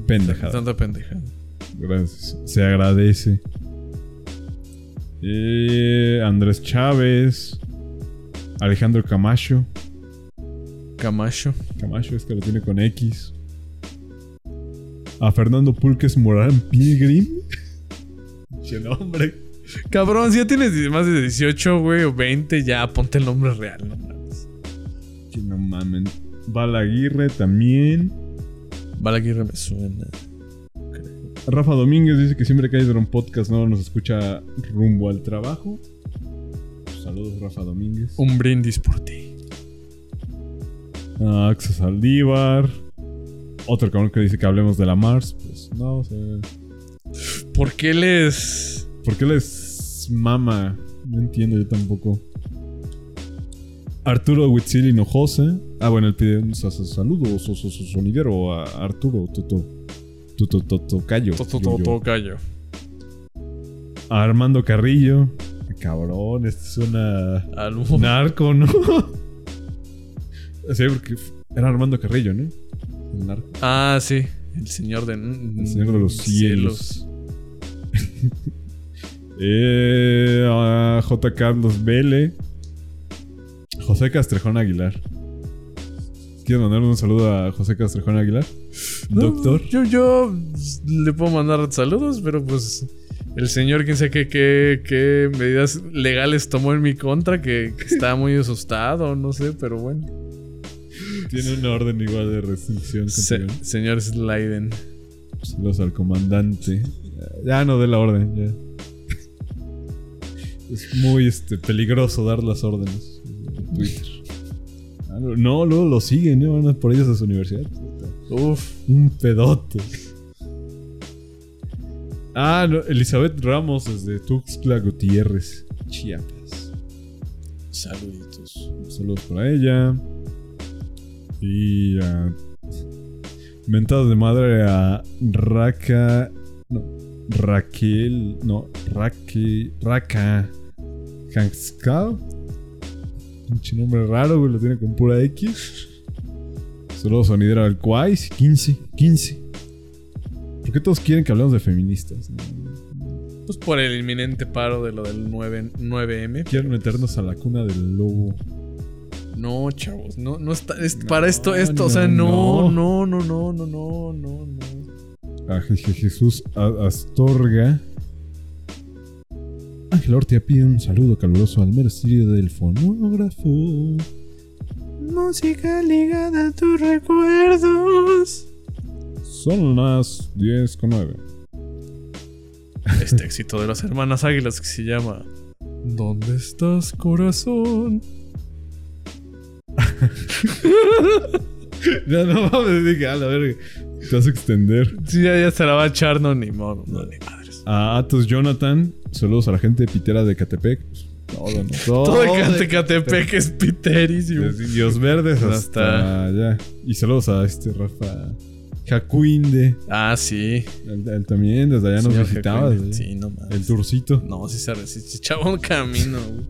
pendejada. Tanta pendejada. Gracias. Se agradece. Eh, Andrés Chávez. Alejandro Camacho. Camacho. Camacho es que lo tiene con X. A Fernando Pulques Morán Pilgrim. Qué nombre. Cabrón, si ya tienes más de 18, güey, o 20, ya ponte el nombre real, no mames. Que no mamen. Balaguirre también. Balaguirre me suena. Rafa Domínguez dice que siempre que hay un podcast no nos escucha rumbo al trabajo. Saludos, Rafa Domínguez. Un brindis por ti. Ah, Axel Saldívar. Otro cabrón que dice que hablemos de la Mars. Pues no, o sea. ¿Por qué les. ¿Por qué les mama? No entiendo yo tampoco. Arturo Huitzil Hinojosa. Ah, bueno, él pide un sa- sa- saludo so- so- so- sonidero a Arturo Toto. Toto Toto Cayo. callo. A Armando Carrillo. Cabrón, este suena Algo. narco, ¿no? sí, porque era Armando Carrillo, ¿no? El narco. Ah, sí. El señor de. El Señor de los Cielos. eh, a J. Carlos Vele. José Castrejón Aguilar. ¿Quieres mandar un saludo a José Castrejón Aguilar? Doctor. Yo, yo le puedo mandar saludos, pero pues. El señor, quién sabe qué, qué, qué medidas legales tomó en mi contra, que, que está muy asustado, no sé, pero bueno. Tiene una orden igual de restricción. Se- señor Slyden. Saludos al comandante. Ya no dé la orden, ya. Es muy este, peligroso dar las órdenes en Twitter. Ah, no, luego lo siguen, ¿eh? Van por ellos a su universidad. Uf. Un pedote. Ah, no, Elizabeth Ramos desde Tuxtla Gutiérrez, Chiapas. Saluditos. Saludos para ella. Y ah, mentadas de madre a Raka. No, Raquel. No, Raque. Raka. Hanskal. Pinche nombre raro, güey. Lo tiene con pura X. Saludos sonidero al Quais. 15. 15. ¿Por qué todos quieren que hablemos de feministas? Pues por el inminente paro de lo del 9, 9M. Quieren meternos a la cuna del lobo. No, chavos, no, no está. es- No, para esto, esto, o sea, no, no, no, no, no, no, no, no. A Je- Je- Jesús A- Astorga. Ángel Ortia pide un saludo caluroso al mercenario del fonógrafo. Música ligada a tus recuerdos. Son las 10 con 9. Este éxito de las hermanas águilas que se llama ¿Dónde estás, corazón? Ya no mames, dije, a la verga. Te vas a extender. Sí, ya, ya se la va a echar, no, ni modo, no, ni madres. A Atos Jonathan. Saludos a la gente de Pitera de Catepec. Todo, ¿no? Todo, Todo de el Catepec es piterísimo. Desde Indios Verdes hasta Hasta- allá. Y saludos a este Rafa Jacuinde. Ah, sí. Él, él también, desde allá nos Señor visitaba. Jacqueline. desde- Sí, no mames. El tourcito. No, sí se, sí se echaba un camino, güey.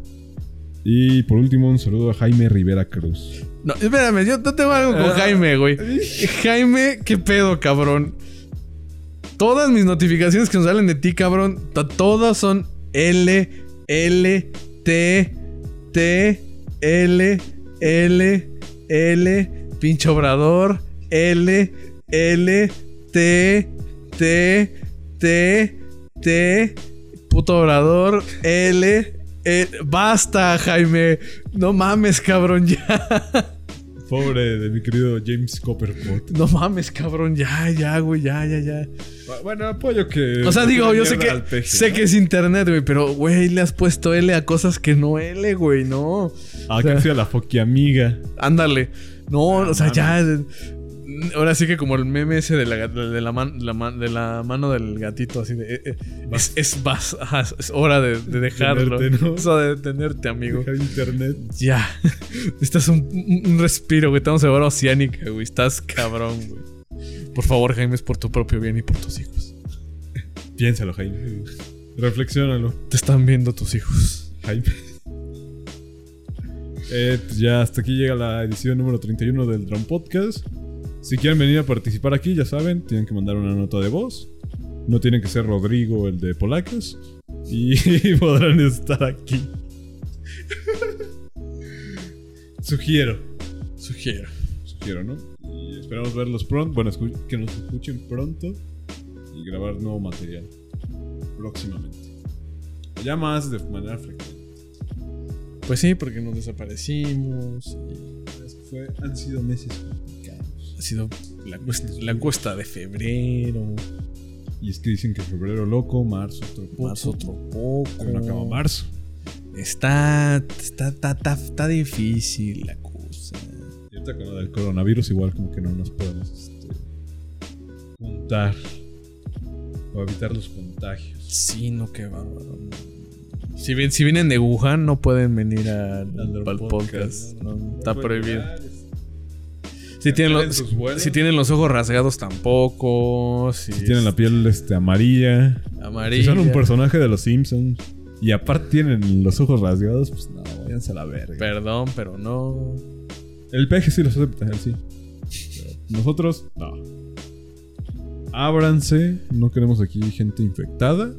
Y por último, un saludo a Jaime Rivera Cruz. No, espérame, yo no tengo algo con Ah. Jaime, güey. Jaime, ¿qué pedo, cabrón? Todas mis notificaciones que nos salen de ti, cabrón, todas son L, L, T, T, L, L, L, pinche obrador, L, L, T, T, T, T, puto obrador, L, L. Basta, Jaime. No mames, cabrón, ya. Pobre de mi querido James Copperpot. No mames, cabrón. Ya, ya, güey. Ya, ya, ya. Bueno, apoyo que. O sea, digo, yo sé que, peje, sé ¿no? que es internet, güey, pero, güey, le has puesto L a cosas que no L, güey, no. Ah, o sea- que sea la foqui amiga. Ándale. No, Ah, o sea, mames. ya. Ahora sí que como el meme ese de la, de la, man- la man- de la mano del gatito, así de. eh, eh, es, es, vas- ajá, es hora de, de dejarlo. Detenerte, ¿no? Es hora de detenerte, amigo. Dejar internet. Ya. Estás un, un- un respiro, güey. Estamos en hora oceánica, güey. Estás cabrón, güey. Por favor, Jaime, es por tu propio bien y por tus hijos. Piénsalo, Jaime. Reflexiónalo, Te están viendo tus hijos. Jaime. Eh, pues ya hasta aquí llega la edición número 31 del Drone Podcast. Si quieren venir a participar aquí, ya saben, tienen que mandar una nota de voz. No tienen que ser Rodrigo, el de Polacas. Y podrán estar aquí. Sugiero. Sugiero. Sugiero, ¿no? Y esperamos verlos pronto. Bueno, que nos escuchen pronto. Y grabar nuevo material. Próximamente. Ya más de manera frecuente. Pues sí, porque nos desaparecimos. y fue- han sido meses. Ha sido la la cuesta de febrero. Y es que dicen que febrero loco, marzo otro poco. Marzo otro poco. No acaba marzo. Está, está, está, está, está difícil la cosa. Y ahorita con lo del coronavirus, igual como que no nos podemos este, juntar. O evitar los contagios. Sí, no, qué bárbaro. Si, si vienen de Wuhan, no pueden venir al, podcast. ¿no? no, está No prohibido. Si tienen, los, si tienen los ojos rasgados, tampoco. Si, Si tienen la piel este, amarilla. amarilla. Si son un personaje de los Simpsons. Y aparte tienen los ojos rasgados, pues no, váyanse a la verga. Perdón, pero no. El peje sí los acepta, él sí. Pero nosotros, no. Ábranse, no queremos aquí gente infectada.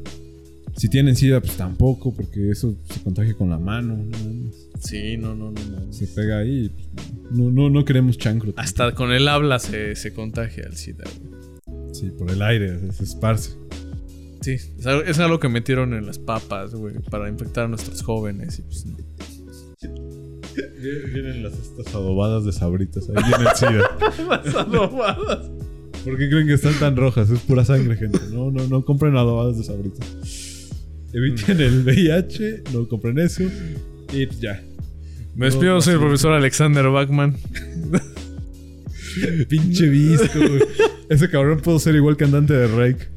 Si tienen sida, pues tampoco, porque eso se contagia con la mano. no. Sí, no, no, no. no. Se pega ahí. no, no, no queremos chancro. Hasta con el habla se, se contagia el SIDA, güey. Sí, por el aire, se esparce. Sí, es algo, es algo que metieron en las papas, güey, para infectar a nuestros jóvenes. Y pues no. Vienen las estas adobadas de sabritas. Ahí viene el sida. Las adobadas. ¿Por qué creen que están tan rojas? Es pura sangre, gente. No, no, no compren adobadas de sabritas. Eviten el VIH, no compren eso. Y ya. Me despido, soy el profesor Alexander Bachman. Pinche visco. Ese cabrón pudo ser igual cantante de Rake.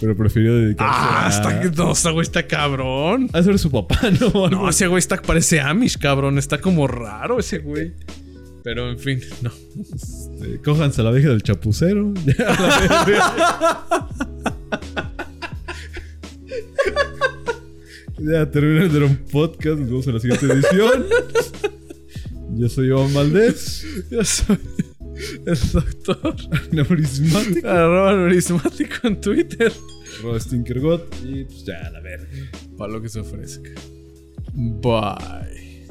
Pero prefirió dedicarse Ah, a... está, no, ese güey está cabrón. A ser su papá, ¿no? No, ese güey está, parece Amish, cabrón. Está como raro ese güey. Pero en fin, no. Este, cójanse a la vieja del chapucero. Ya, termina el Drone Podcast. Nos vemos en la siguiente edición. Yo soy Iván Valdés. Yo soy el doctor Neurismático. arroba en Twitter. Rod Stinkergot. Y pues ya, la verga. Para lo que se ofrezca. Bye.